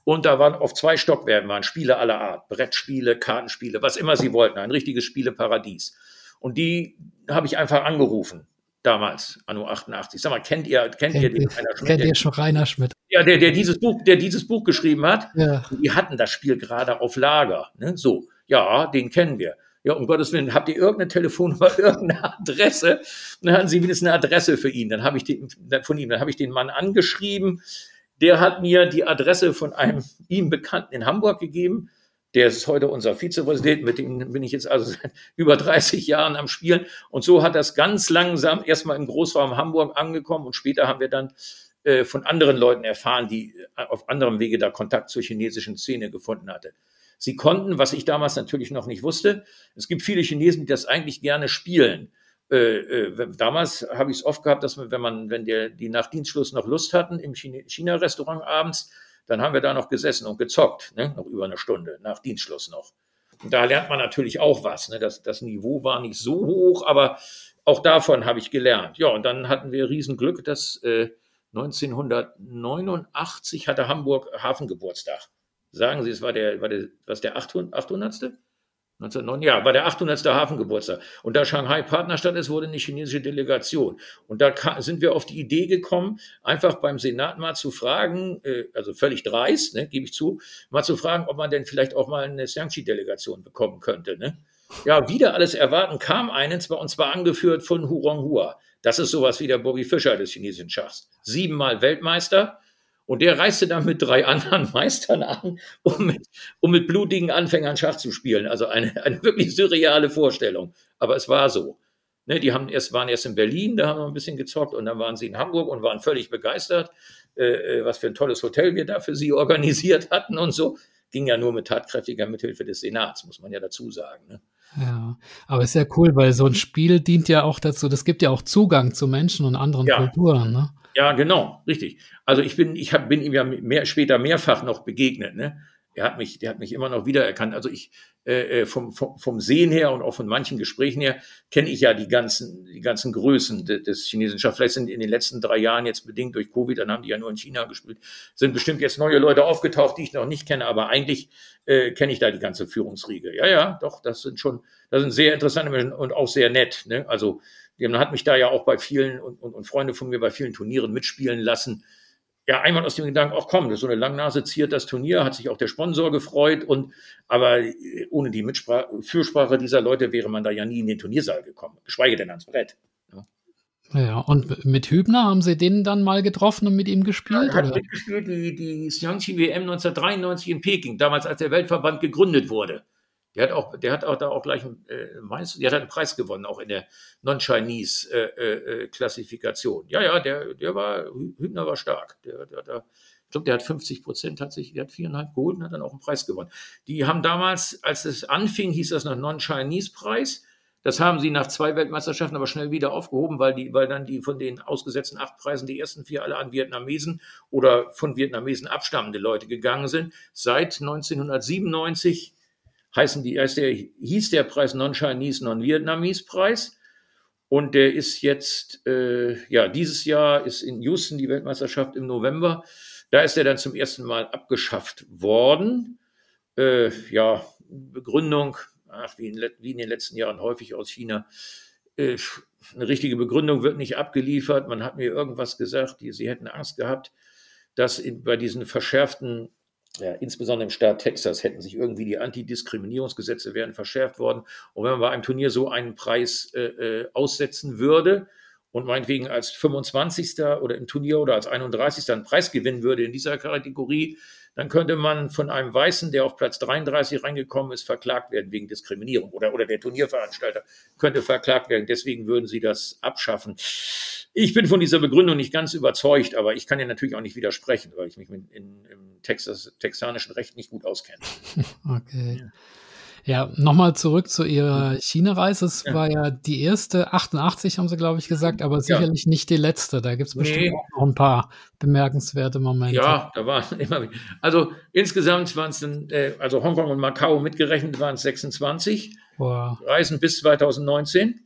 Und da waren auf zwei Stockwerken waren Spiele aller Art. Brettspiele, Kartenspiele, was immer sie wollten. Ein richtiges Spieleparadies. Und die habe ich einfach angerufen damals, anno 88. Sag mal, kennt ihr, kennt, kennt ihr den Rainer Schmidt? Kennt ihr schon Rainer Schmidt? Ja, der, der dieses Buch, der dieses Buch geschrieben hat. Ja. Die hatten das Spiel gerade auf Lager. Ne? So, ja, den kennen wir. Ja, um Gottes Willen, habt ihr irgendeine Telefonnummer, irgendeine Adresse? dann hatten sie wenigstens eine Adresse für ihn. Dann habe ich den, von ihm, dann habe ich den Mann angeschrieben. Der hat mir die Adresse von einem ihm Bekannten in Hamburg gegeben. Der ist heute unser Vizepräsident, mit dem bin ich jetzt also seit über 30 Jahren am Spielen. Und so hat das ganz langsam erstmal im Großraum Hamburg angekommen und später haben wir dann äh, von anderen Leuten erfahren, die äh, auf anderem Wege da Kontakt zur chinesischen Szene gefunden hatte. Sie konnten, was ich damals natürlich noch nicht wusste, es gibt viele Chinesen, die das eigentlich gerne spielen. Äh, damals habe ich es oft gehabt, dass man, wenn man, wenn der, die nach Dienstschluss noch Lust hatten, im China-Restaurant abends, dann haben wir da noch gesessen und gezockt, ne? noch über eine Stunde, nach Dienstschluss noch. Und da lernt man natürlich auch was. Ne? Das, das Niveau war nicht so hoch, aber auch davon habe ich gelernt. Ja, und dann hatten wir Riesenglück, dass äh, 1989 hatte Hamburg Hafengeburtstag. Sagen Sie, es war der, war der, was der 800. 800. 1909, ja, war der 800. Hafengeburtstag. Und da Shanghai Partnerstadt ist, wurde eine chinesische Delegation. Und da sind wir auf die Idee gekommen, einfach beim Senat mal zu fragen, äh, also völlig dreist, ne, gebe ich zu, mal zu fragen, ob man denn vielleicht auch mal eine Xiangqi-Delegation bekommen könnte. Ne? Ja, wieder alles erwarten, kam einen, zwar, und zwar angeführt von Hu Ronghua. Das ist sowas wie der Bobby Fischer des chinesischen Schachs. Siebenmal Weltmeister, und der reiste dann mit drei anderen Meistern an, um mit, um mit blutigen Anfängern Schach zu spielen. Also eine, eine wirklich surreale Vorstellung. Aber es war so. Ne, die haben erst, waren erst in Berlin, da haben wir ein bisschen gezockt und dann waren sie in Hamburg und waren völlig begeistert, äh, äh was für ein tolles Hotel wir da für sie organisiert hatten und so. Ging ja nur mit tatkräftiger Mithilfe des Senats, muss man ja dazu sagen. Ne? Ja, aber ist ja cool, weil so ein Spiel dient ja auch dazu, das gibt ja auch Zugang zu Menschen und anderen ja. Kulturen. Ne? Ja, genau, richtig. Also ich bin, ich hab, bin ihm ja mehr, später mehrfach noch begegnet. Ne? Er hat mich, der hat mich immer noch wiedererkannt. Also ich äh, äh vom, vom, vom Sehen her und auch von manchen Gesprächen her kenne ich ja die ganzen, die ganzen Größen des, des chinesischen Schachs. Vielleicht sind in den letzten drei Jahren jetzt bedingt durch Covid, dann haben die ja nur in China gespielt, sind bestimmt jetzt neue Leute aufgetaucht, die ich noch nicht kenne, aber eigentlich äh, kenne ich da die ganze Führungsriege. Ja, ja, doch, das sind schon, das sind sehr interessante Menschen und auch sehr nett. Ne? Also man hat mich da ja auch bei vielen und, und, und Freunde von mir bei vielen Turnieren mitspielen lassen. Ja, einmal aus dem Gedanken, ach komm, so eine Langnase ziert das Turnier, hat sich auch der Sponsor gefreut und, aber ohne die Mitsprache, Fürsprache dieser Leute wäre man da ja nie in den Turniersaal gekommen, geschweige denn ans Brett. Ja, und mit Hübner haben Sie den dann mal getroffen und mit ihm gespielt? Er hat oder? mitgespielt die, die Xiangqi WM 1993 in Peking, damals als der Weltverband gegründet wurde. Der hat auch, der hat auch da auch gleich einen, äh, meinst, der hat einen Preis gewonnen, auch in der Non-Chinese-Klassifikation. Äh, äh, ja, ja, der, der war, Hübner war stark. Der, der, der, ich glaube, der hat 50 Prozent, hat sich, der hat viereinhalb geholt und hat dann auch einen Preis gewonnen. Die haben damals, als es anfing, hieß das noch Non-Chinese-Preis. Das haben sie nach zwei Weltmeisterschaften aber schnell wieder aufgehoben, weil, die, weil dann die von den ausgesetzten acht Preisen die ersten vier alle an Vietnamesen oder von Vietnamesen abstammende Leute gegangen sind. Seit 1997 heißen die, der, hieß der Preis Non-Chinese, Non-Vietnamese Preis. Und der ist jetzt, äh, ja, dieses Jahr ist in Houston die Weltmeisterschaft im November. Da ist er dann zum ersten Mal abgeschafft worden. Äh, ja, Begründung, ach, wie, in, wie in den letzten Jahren häufig aus China. Äh, eine richtige Begründung wird nicht abgeliefert. Man hat mir irgendwas gesagt, die, sie hätten Angst gehabt, dass in, bei diesen verschärften, ja, insbesondere im Staat Texas, hätten sich irgendwie die Antidiskriminierungsgesetze wären verschärft worden. Und wenn man bei einem Turnier so einen Preis äh, äh aussetzen würde, und meinetwegen als 25. oder im Turnier oder als 31. einen Preis gewinnen würde in dieser Kategorie, dann könnte man von einem Weißen, der auf Platz 33 reingekommen ist, verklagt werden wegen Diskriminierung oder, oder der Turnierveranstalter könnte verklagt werden. Deswegen würden sie das abschaffen. Ich bin von dieser Begründung nicht ganz überzeugt, aber ich kann ihr natürlich auch nicht widersprechen, weil ich mich mit, in, im Texas, texanischen Recht nicht gut auskenne. Okay. Ja. Ja, nochmal zurück zu Ihrer China-Reise. Es ja. war ja die erste, 88 haben Sie, glaube ich, gesagt, aber sicherlich ja. nicht die letzte. Da gibt es bestimmt nee. auch noch ein paar bemerkenswerte Momente. Ja, da waren immer. Also insgesamt waren es dann, äh, also Hongkong und Macau mitgerechnet waren es 26 wow. Reisen bis 2019.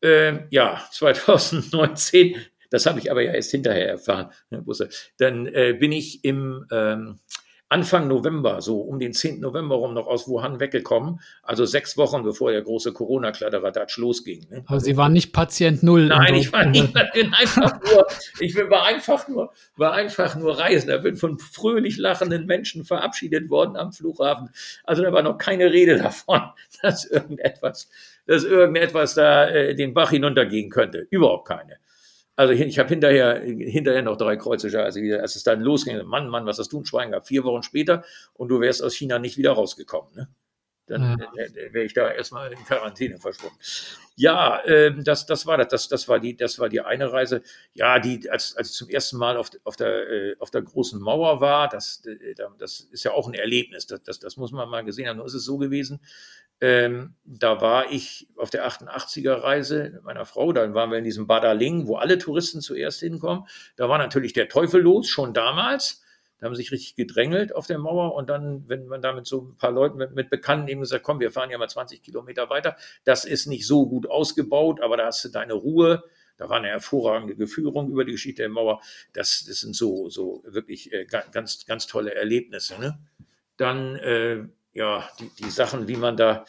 Äh, ja, 2019, das habe ich aber ja erst hinterher erfahren, Herr Busse. Dann äh, bin ich im ähm, Anfang November, so um den 10. November rum noch aus Wuhan weggekommen. Also sechs Wochen bevor der große Corona-Kladderadatsch losging. Ne? Aber Sie waren nicht Patient Null. Nein, ich war nicht, bin einfach nur, ich war einfach nur, war einfach nur Reisender, bin von fröhlich lachenden Menschen verabschiedet worden am Flughafen. Also da war noch keine Rede davon, dass irgendetwas, dass irgendetwas da äh, den Bach hinuntergehen könnte. Überhaupt keine. Also ich habe hinterher, hinterher noch drei Kreuze, also wieder, als es dann losging, Mann, Mann, was hast du ein Schwein gehabt? Vier Wochen später und du wärst aus China nicht wieder rausgekommen. Ne? Dann ja. wäre ich da erstmal in Quarantäne verschwunden. Ja, ähm, das, das war das, das, das war die, das war die eine Reise. Ja, die, als, als ich zum ersten Mal auf, auf der, äh, auf der großen Mauer war, das, äh, das ist ja auch ein Erlebnis. Das, das, das muss man mal gesehen haben. Nur ist es so gewesen, ähm, da war ich auf der 88er Reise mit meiner Frau, dann waren wir in diesem Badaling, wo alle Touristen zuerst hinkommen. Da war natürlich der Teufel los, schon damals. Da haben sich richtig gedrängelt auf der Mauer und dann, wenn man da mit so ein paar Leuten, mit, mit Bekannten eben gesagt, komm, wir fahren ja mal 20 Kilometer weiter. Das ist nicht so gut ausgebaut, aber da hast du deine Ruhe. Da war eine hervorragende Geführung über die Geschichte der Mauer. Das, das sind so, so wirklich äh, ganz, ganz tolle Erlebnisse. Ne? Dann äh, ja, die, die Sachen, wie man da,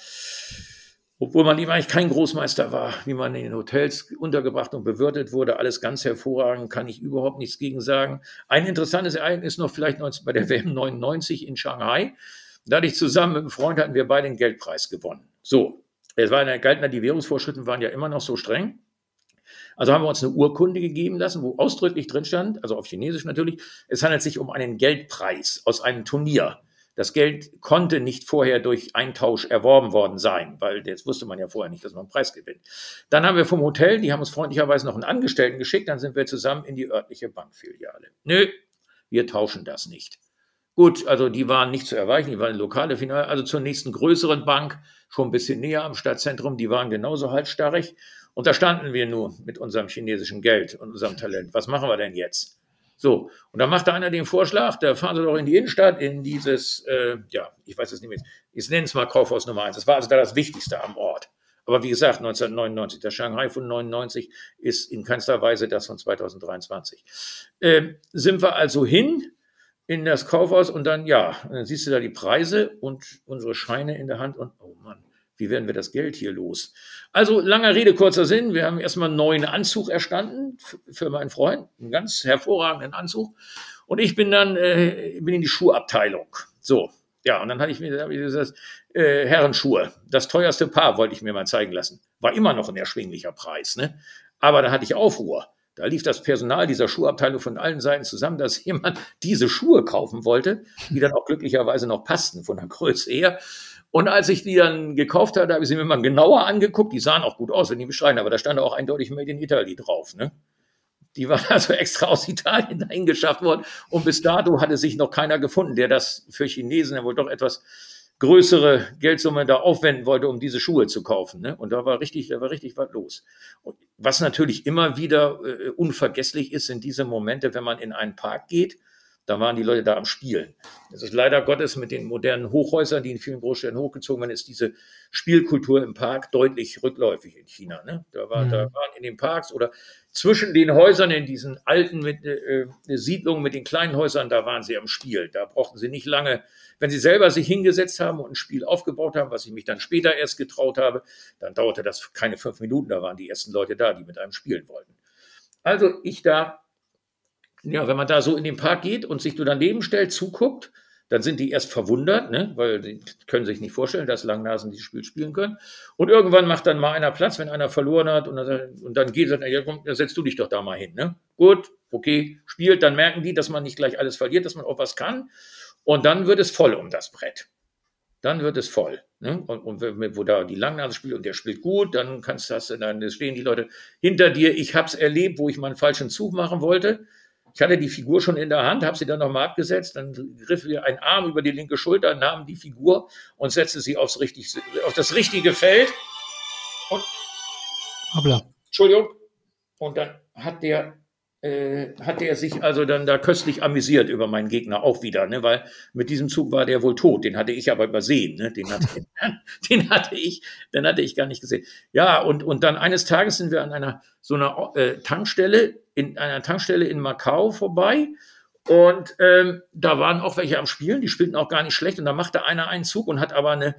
obwohl man eben eigentlich kein Großmeister war, wie man in den Hotels untergebracht und bewirtet wurde, alles ganz hervorragend, kann ich überhaupt nichts gegen sagen. Ein interessantes Ereignis noch vielleicht bei der WM 99 in Shanghai. Da hatte ich zusammen mit einem Freund, hatten wir beide den Geldpreis gewonnen. So, es war eine, galten, die Währungsvorschriften waren ja immer noch so streng. Also haben wir uns eine Urkunde gegeben lassen, wo ausdrücklich drin stand, also auf Chinesisch natürlich, es handelt sich um einen Geldpreis aus einem Turnier. Das Geld konnte nicht vorher durch Eintausch erworben worden sein, weil jetzt wusste man ja vorher nicht, dass man einen Preis gewinnt. Dann haben wir vom Hotel, die haben uns freundlicherweise noch einen Angestellten geschickt, dann sind wir zusammen in die örtliche Bankfiliale. Nö, wir tauschen das nicht. Gut, also die waren nicht zu erweichen, die waren lokale Finale, also zur nächsten größeren Bank, schon ein bisschen näher am Stadtzentrum, die waren genauso halsstarrig. Und da standen wir nur mit unserem chinesischen Geld und unserem Talent. Was machen wir denn jetzt? So, und dann machte einer den Vorschlag, da fahren Sie doch in die Innenstadt, in dieses, äh, ja, ich weiß es nicht mehr, ich nenne es mal Kaufhaus Nummer eins. Das war also da das Wichtigste am Ort. Aber wie gesagt, 1999, der Shanghai von 99 ist in keinster Weise das von 2023. Ähm, sind wir also hin in das Kaufhaus und dann, ja, dann siehst du da die Preise und unsere Scheine in der Hand und, oh Mann, wie werden wir das Geld hier los? Also, langer Rede, kurzer Sinn. Wir haben erstmal einen neuen Anzug erstanden für meinen Freund. Einen ganz hervorragenden Anzug. Und ich bin dann, äh, bin in die Schuhabteilung. So. Ja, und dann hatte ich mir ich gesagt, äh, Herrenschuhe. Das teuerste Paar wollte ich mir mal zeigen lassen. War immer noch ein erschwinglicher Preis, ne? Aber da hatte ich Aufruhr. Da lief das Personal dieser Schuhabteilung von allen Seiten zusammen, dass jemand diese Schuhe kaufen wollte, die dann auch glücklicherweise noch passten von der Größe her. Und als ich die dann gekauft hatte, habe ich sie mir mal genauer angeguckt. Die sahen auch gut aus, wenn die beschreiben, aber da stand auch eindeutig Made in Italy drauf. Ne? Die waren also extra aus Italien dahin worden. Und bis dato hatte sich noch keiner gefunden, der das für Chinesen ja wohl doch etwas größere Geldsumme da aufwenden wollte, um diese Schuhe zu kaufen. Ne? Und da war richtig, da war richtig was los. Und was natürlich immer wieder äh, unvergesslich ist, sind diese Momente, wenn man in einen Park geht, da waren die Leute da am Spielen. Das ist leider Gottes mit den modernen Hochhäusern, die in vielen Großstädten hochgezogen werden, ist diese Spielkultur im Park deutlich rückläufig in China. Ne? Da, war, mhm. da waren in den Parks oder zwischen den Häusern in diesen alten mit, äh, Siedlungen mit den kleinen Häusern, da waren sie am Spiel. Da brauchten sie nicht lange wenn Sie selber sich hingesetzt haben und ein Spiel aufgebaut haben, was ich mich dann später erst getraut habe, dann dauerte das keine fünf Minuten, da waren die ersten Leute da, die mit einem spielen wollten. Also ich da, ja, wenn man da so in den Park geht und sich so daneben stellt, zuguckt, dann sind die erst verwundert, ne, weil die können sich nicht vorstellen, dass Langnasen dieses Spiel spielen können. Und irgendwann macht dann mal einer Platz, wenn einer verloren hat, und dann, und dann geht er, ja, komm, setzt du dich doch da mal hin. Ne? Gut, okay, spielt, dann merken die, dass man nicht gleich alles verliert, dass man auch was kann. Und dann wird es voll um das Brett. Dann wird es voll. Ne? Und, und, wo da die Langnase spielt und der spielt gut, dann kannst du dann stehen die Leute hinter dir. Ich habe es erlebt, wo ich mal einen falschen Zug machen wollte. Ich hatte die Figur schon in der Hand, habe sie dann nochmal abgesetzt, dann griff mir ein Arm über die linke Schulter, nahm die Figur und setzte sie aufs richtig, auf das richtige Feld. Und, Hoppla. Entschuldigung. Und dann hat der äh, hat er sich also dann da köstlich amüsiert über meinen Gegner auch wieder, ne? weil mit diesem Zug war der wohl tot. Den hatte ich aber übersehen. Ne? Den, hatte, den hatte ich, den hatte ich gar nicht gesehen. Ja, und, und dann eines Tages sind wir an einer so einer äh, Tankstelle, in einer Tankstelle in Macau vorbei. Und ähm, da waren auch welche am Spielen, die spielten auch gar nicht schlecht. Und da machte einer einen Zug und hat aber eine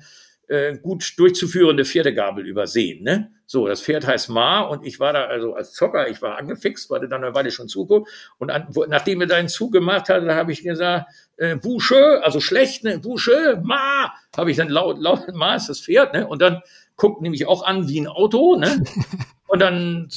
äh, gut durchzuführende Pferdegabel übersehen. Ne? So, das Pferd heißt Ma und ich war da also als Zocker, ich war angefixt, war dann eine Weile schon zugeguckt und an, wo, nachdem er deinen Zug gemacht hat, da habe ich gesagt, äh, Bouche, also schlecht, ne, Bouche, Ma, habe ich dann laut, laut, Ma ist das Pferd, ne? Und dann guckt nämlich auch an wie ein Auto, ne? Und dann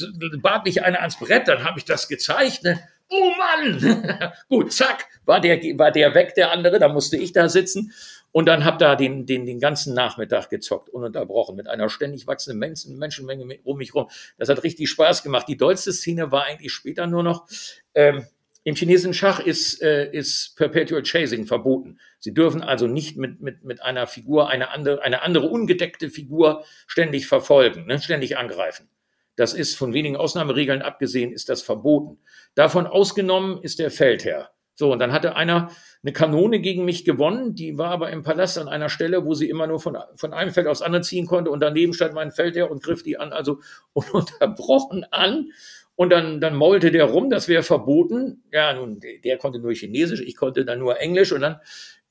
bat mich einer ans Brett, dann habe ich das gezeigt, ne? Oh Mann! Gut, zack, war der, war der weg, der andere, da musste ich da sitzen. Und dann hab da den, den, den ganzen Nachmittag gezockt, ununterbrochen, mit einer ständig wachsenden Menschen, Menschenmenge um mich rum. Das hat richtig Spaß gemacht. Die dollste Szene war eigentlich später nur noch, ähm, im chinesischen Schach ist, äh, ist Perpetual Chasing verboten. Sie dürfen also nicht mit, mit, mit einer Figur eine andere, eine andere ungedeckte Figur ständig verfolgen, ne, ständig angreifen. Das ist von wenigen Ausnahmeregeln abgesehen, ist das verboten. Davon ausgenommen ist der Feldherr. So, und dann hatte einer eine Kanone gegen mich gewonnen, die war aber im Palast an einer Stelle, wo sie immer nur von, von einem Feld aufs andere ziehen konnte und daneben stand mein Feldherr und griff die an, also ununterbrochen an. Und dann, dann maulte der rum, das wäre verboten. Ja, nun, der konnte nur Chinesisch, ich konnte dann nur Englisch und dann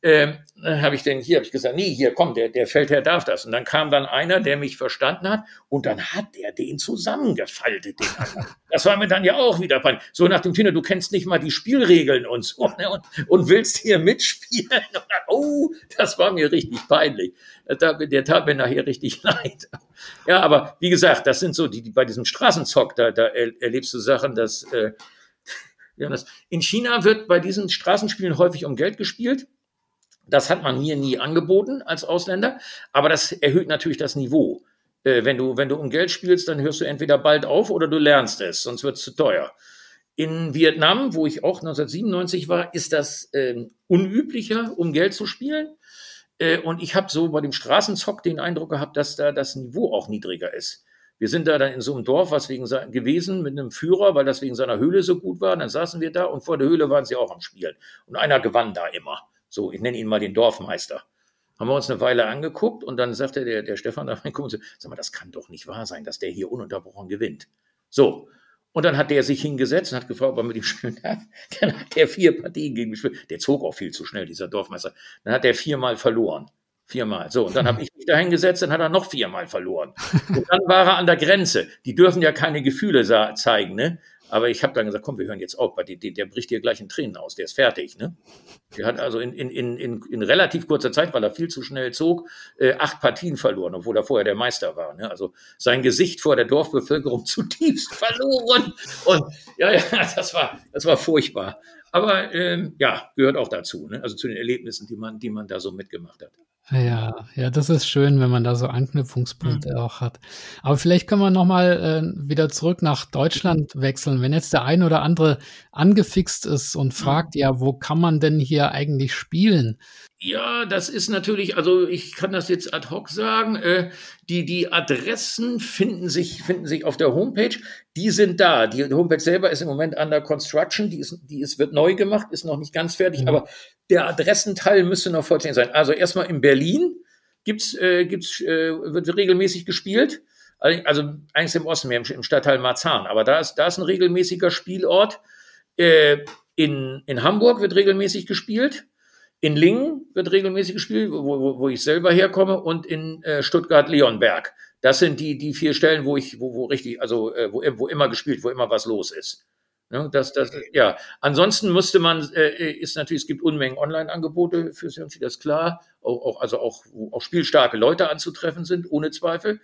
ähm, habe ich denn hier, habe ich gesagt, nee, hier, komm, der, der Feldherr darf das. Und dann kam dann einer, der mich verstanden hat und dann hat er den zusammengefaltet, den anderen. Das war mir dann ja auch wieder peinlich. So nach dem Tina, du kennst nicht mal die Spielregeln und so, ne, und, und willst hier mitspielen. Dann, oh, das war mir richtig peinlich. Der, der tat mir nachher richtig leid. Ja, aber wie gesagt, das sind so, die, die bei diesem Straßenzock, da, da erlebst du Sachen, dass, äh, ja, das, in China wird bei diesen Straßenspielen häufig um Geld gespielt. Das hat man mir nie angeboten als Ausländer, aber das erhöht natürlich das Niveau. Äh, wenn, du, wenn du um Geld spielst, dann hörst du entweder bald auf oder du lernst es, sonst wird es zu teuer. In Vietnam, wo ich auch 1997 war, ist das äh, unüblicher, um Geld zu spielen. Äh, und ich habe so bei dem Straßenzock den Eindruck gehabt, dass da das Niveau auch niedriger ist. Wir sind da dann in so einem Dorf, was wegen gewesen mit einem Führer, weil das wegen seiner Höhle so gut war. Dann saßen wir da und vor der Höhle waren sie auch am Spielen. Und einer gewann da immer. So, ich nenne ihn mal den Dorfmeister. Haben wir uns eine Weile angeguckt und dann sagte der, der Stefan da reinkommen, so, sag mal, das kann doch nicht wahr sein, dass der hier ununterbrochen gewinnt. So. Und dann hat der sich hingesetzt und hat gefragt, ob er mit ihm spielen darf. Dann hat der vier Partien gegen mich gespielt. Der zog auch viel zu schnell, dieser Dorfmeister. Dann hat er viermal verloren. Viermal. So, und dann habe ich mich da hingesetzt, dann hat er noch viermal verloren. Und dann war er an der Grenze. Die dürfen ja keine Gefühle zeigen, ne? Aber ich habe dann gesagt, komm, wir hören jetzt auf, weil der, der bricht dir gleich in Tränen aus, der ist fertig. Ne? Der hat also in, in, in, in, in relativ kurzer Zeit, weil er viel zu schnell zog, äh, acht Partien verloren, obwohl er vorher der Meister war. Ne? Also sein Gesicht vor der Dorfbevölkerung zutiefst verloren. Und ja, ja, das war, das war furchtbar. Aber ähm, ja, gehört auch dazu, ne? also zu den Erlebnissen, die man, die man da so mitgemacht hat. Ja, ja, das ist schön, wenn man da so Anknüpfungspunkte mhm. auch hat. Aber vielleicht können wir nochmal äh, wieder zurück nach Deutschland wechseln. Wenn jetzt der ein oder andere angefixt ist und mhm. fragt, ja, wo kann man denn hier eigentlich spielen? Ja, das ist natürlich, also ich kann das jetzt ad hoc sagen, äh, die, die Adressen finden sich, finden sich auf der Homepage. Die sind da. Die Homepage selber ist im Moment under construction. Die ist, die ist, wird neu gemacht, ist noch nicht ganz fertig, mhm. aber der Adressenteil müsste noch vollständig sein. Also erstmal in Berlin gibt's, äh, gibt's, äh, wird regelmäßig gespielt. Also eigentlich im Osten, mehr im, im Stadtteil Marzahn. Aber da ist, da ist ein regelmäßiger Spielort. Äh, in, in Hamburg wird regelmäßig gespielt. In Lingen wird regelmäßig gespielt, wo, wo, wo ich selber herkomme, und in äh, Stuttgart-Leonberg. Das sind die, die vier Stellen, wo ich, wo, wo richtig, also äh, wo, wo immer gespielt, wo immer was los ist. Ne, das, das, ja. Ansonsten müsste man, äh, ist natürlich, es gibt Unmengen Online-Angebote für Sionchi, das ist klar. Auch, auch, also auch, wo auch spielstarke Leute anzutreffen sind, ohne Zweifel.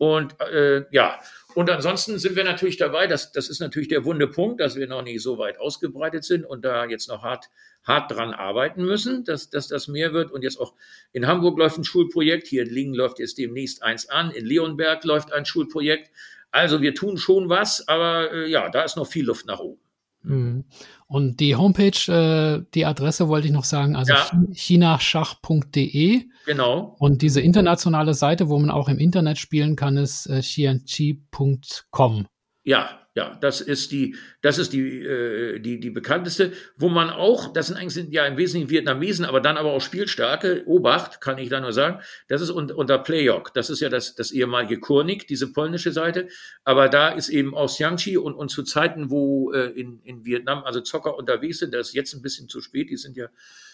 Und äh, ja, und ansonsten sind wir natürlich dabei, das, das ist natürlich der wunde Punkt, dass wir noch nicht so weit ausgebreitet sind und da jetzt noch hart hart dran arbeiten müssen, dass, dass das mehr wird. Und jetzt auch in Hamburg läuft ein Schulprojekt, hier in Lingen läuft jetzt demnächst eins an, in Leonberg läuft ein Schulprojekt. Also wir tun schon was, aber äh, ja, da ist noch viel Luft nach oben. Mhm. Und die Homepage, äh, die Adresse wollte ich noch sagen, also ja. chinaschach.de. Genau. Und diese internationale Seite, wo man auch im Internet spielen kann, ist äh, xianqi.com. Ja, ja, das ist die, das ist die, äh, die, die bekannteste, wo man auch, das sind eigentlich sind ja im Wesentlichen Vietnamesen, aber dann aber auch Spielstarke, Obacht, kann ich da nur sagen, das ist unter, unter Playok, das ist ja das, das ehemalige Kurnik, diese polnische Seite, aber da ist eben auch Xiangqi und, und zu Zeiten, wo äh, in, in Vietnam also Zocker unterwegs sind, das ist jetzt ein bisschen zu spät, die sind ja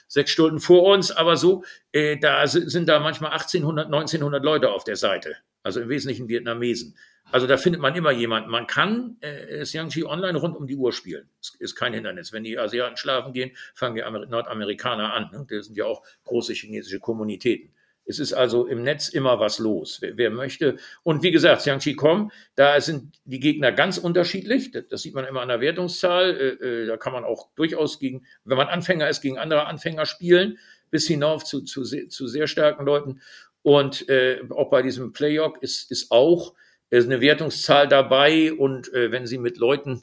sechs Stunden vor uns, aber so, äh, da sind da manchmal 1800, 1900 Leute auf der Seite, also im Wesentlichen Vietnamesen. Also da findet man immer jemanden. Man kann äh, Xiangqi online rund um die Uhr spielen. Ist, ist kein Hindernis. Wenn die Asiaten schlafen gehen, fangen die Amer Nordamerikaner an. Ne? Das sind ja auch große chinesische Kommunitäten. Es ist also im Netz immer was los. Wer, wer möchte. Und wie gesagt, Xiangqi.com, da sind die Gegner ganz unterschiedlich. Das, das sieht man immer an der Wertungszahl. Äh, äh, da kann man auch durchaus gegen, wenn man Anfänger ist, gegen andere Anfänger spielen, bis hinauf zu, zu, zu sehr starken Leuten. Und äh, auch bei diesem Playog ist, ist auch ist eine Wertungszahl dabei und äh, wenn Sie mit Leuten,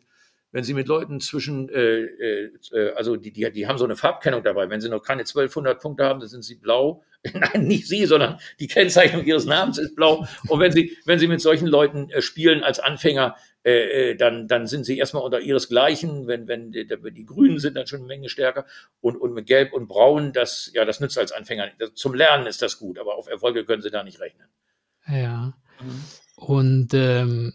wenn Sie mit Leuten zwischen, äh, äh, also die, die, die haben so eine Farbkennung dabei, wenn Sie noch keine 1200 Punkte haben, dann sind Sie blau. Nein, nicht Sie, sondern die Kennzeichnung Ihres Namens ist blau. Und wenn Sie, wenn Sie mit solchen Leuten äh, spielen als Anfänger, äh, äh dann, dann sind Sie erstmal unter Ihresgleichen. Wenn, wenn die, die Grünen sind dann schon eine Menge stärker und, und mit Gelb und Braun, das, ja, das nützt als Anfänger. nicht. Zum Lernen ist das gut, aber auf Erfolge können Sie da nicht rechnen. Ja. Mhm. Und ähm,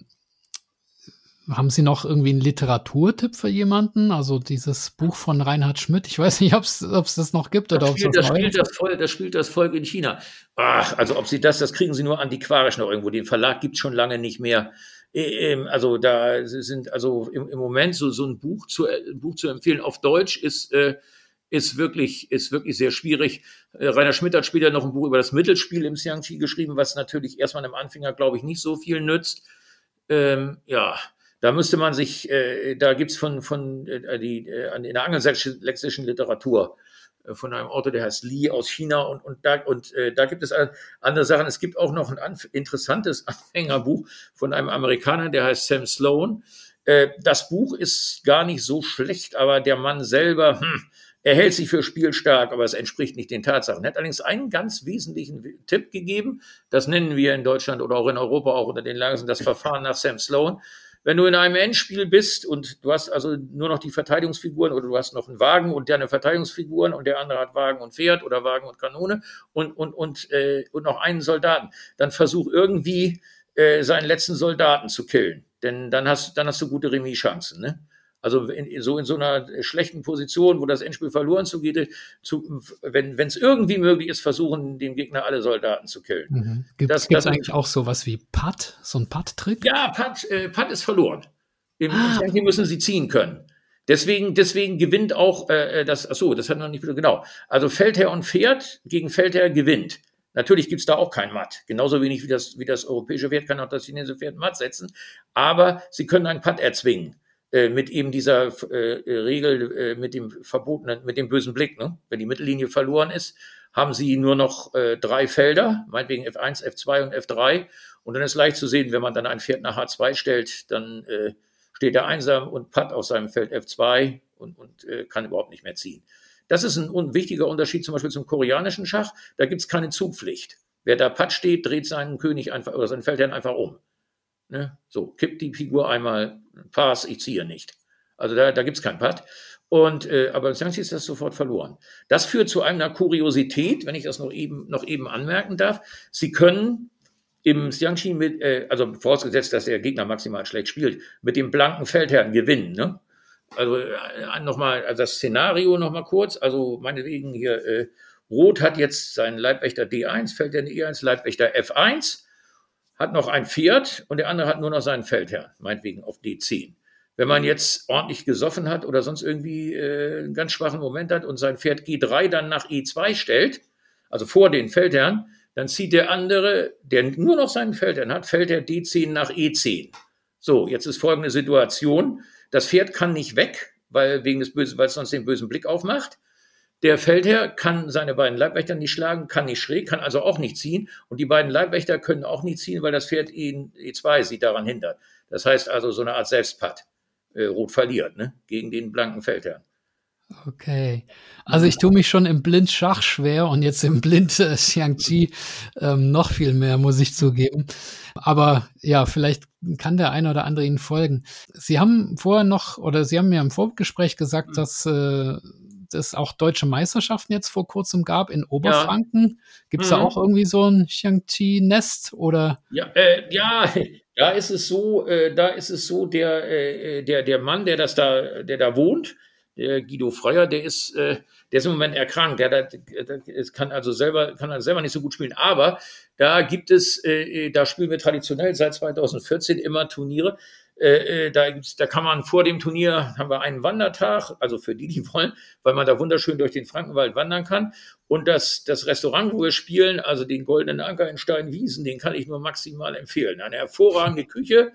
haben Sie noch irgendwie einen Literaturtipp für jemanden? Also dieses Buch von Reinhard Schmidt. Ich weiß nicht, ob es das noch gibt das oder ob es das, das spielt das, Volk, das spielt das Volk in China. Ach, also ob Sie das, das kriegen Sie nur antiquarisch noch irgendwo. Den Verlag gibt es schon lange nicht mehr. Äh, ähm, also da sind also im, im Moment so, so ein Buch zu, ein Buch zu empfehlen auf Deutsch ist äh, ist wirklich, ist wirklich sehr schwierig. Äh, Rainer Schmidt hat später noch ein Buch über das Mittelspiel im Xiangqi geschrieben, was natürlich erstmal einem Anfänger, glaube ich, nicht so viel nützt. Ähm, ja, da müsste man sich, äh, da gibt's von, von äh, die, äh, in der angelsächsischen Literatur äh, von einem Autor, der heißt Li aus China und, und, da, und äh, da gibt es andere Sachen. Es gibt auch noch ein anf interessantes Anfängerbuch von einem Amerikaner, der heißt Sam Sloan. Äh, das Buch ist gar nicht so schlecht, aber der Mann selber, hm, er hält sich für spielstark, aber es entspricht nicht den Tatsachen. Er hat allerdings einen ganz wesentlichen Tipp gegeben. Das nennen wir in Deutschland oder auch in Europa auch unter den Lagen das Verfahren nach Sam Sloan. Wenn du in einem Endspiel bist und du hast also nur noch die Verteidigungsfiguren oder du hast noch einen Wagen und deine Verteidigungsfiguren und der andere hat Wagen und Pferd oder Wagen und Kanone und, und, und, äh, und noch einen Soldaten, dann versuch irgendwie äh, seinen letzten Soldaten zu killen. Denn dann hast, dann hast du gute Remis-Chancen. Ne? Also in, so in so einer schlechten Position, wo das Endspiel verloren zugeht, zu, wenn es irgendwie möglich ist, versuchen, dem Gegner alle Soldaten zu killen. Mhm. Gibt es eigentlich auch sowas wie Putt, so ein Putt-Trick? Ja, Putt, äh, Putt ist verloren. Im ah. Müssen sie ziehen können. Deswegen, deswegen gewinnt auch äh, das, ach so, das hat noch nicht genau. Also Feldherr und Pferd gegen Feldherr gewinnt. Natürlich gibt's da auch kein Matt. Genauso wenig wie das, wie das europäische Pferd kann auch das chinesische Pferd Matt setzen. Aber sie können einen Putt erzwingen. Äh, mit eben dieser äh, Regel, äh, mit dem verbotenen, mit dem bösen Blick. Ne? Wenn die Mittellinie verloren ist, haben sie nur noch äh, drei Felder, meinetwegen F1, F2 und F3. Und dann ist leicht zu sehen, wenn man dann ein Pferd nach H2 stellt, dann äh, steht er einsam und Putt auf seinem Feld F2 und, und äh, kann überhaupt nicht mehr ziehen. Das ist ein, ein wichtiger Unterschied zum Beispiel zum koreanischen Schach. Da gibt es keine Zugpflicht. Wer da Putt steht, dreht seinen König einfach oder seinen Feldherrn einfach um. Ne? So, kippt die Figur einmal, Pass, ich ziehe nicht. Also da, da gibt es keinen Putt. Und, äh, aber Xiangxi ist das sofort verloren. Das führt zu einer Kuriosität, wenn ich das noch eben, noch eben anmerken darf. Sie können im Xiangqi mit, äh, also vorausgesetzt, dass der Gegner maximal schlecht spielt, mit dem blanken Feldherrn gewinnen. Ne? Also äh, nochmal, also das Szenario nochmal kurz. Also meinetwegen hier, äh, Rot hat jetzt seinen Leibwächter D1, Feldherrn E1, Leibwächter F1, hat noch ein Pferd und der andere hat nur noch seinen Feldherrn, meinetwegen auf D10. Wenn man jetzt ordentlich gesoffen hat oder sonst irgendwie äh, einen ganz schwachen Moment hat und sein Pferd G3 dann nach E2 stellt, also vor den Feldherrn, dann zieht der andere, der nur noch seinen Feldherrn hat, fällt der D10 nach E10. So, jetzt ist folgende Situation. Das Pferd kann nicht weg, weil, wegen des bösen, weil es sonst den bösen Blick aufmacht. Der Feldherr kann seine beiden Leibwächter nicht schlagen, kann nicht schräg, kann also auch nicht ziehen. Und die beiden Leibwächter können auch nicht ziehen, weil das Pferd ihn E2 sie daran hindert. Das heißt also so eine Art Selbstpatt. Äh, Rot verliert, ne? Gegen den blanken Feldherrn. Okay. Also ich tue mich schon im Blind Schach schwer und jetzt im Blind äh, Xiangqi ähm, noch viel mehr, muss ich zugeben. Aber ja, vielleicht kann der eine oder andere Ihnen folgen. Sie haben vorher noch, oder Sie haben mir im Vorgespräch gesagt, mhm. dass äh, es auch deutsche Meisterschaften jetzt vor kurzem gab in Oberfranken. Ja. Gibt es mhm. da auch irgendwie so ein Xiangqi-Nest oder? Ja, äh, ja, da ist es so, äh, da ist es so, der, äh, der, der Mann, der das da, der da wohnt, der Guido Freuer, der ist, äh, der ist im Moment erkrankt. Der, der, der, kann also selber, kann also selber nicht so gut spielen. Aber da gibt es, äh, da spielen wir traditionell seit 2014 immer Turniere. Äh, äh, da, da kann man vor dem Turnier haben wir einen Wandertag, also für die, die wollen, weil man da wunderschön durch den Frankenwald wandern kann. Und das, das Restaurant, wo wir spielen, also den Goldenen Anker in Steinwiesen, den kann ich nur maximal empfehlen. Eine hervorragende Küche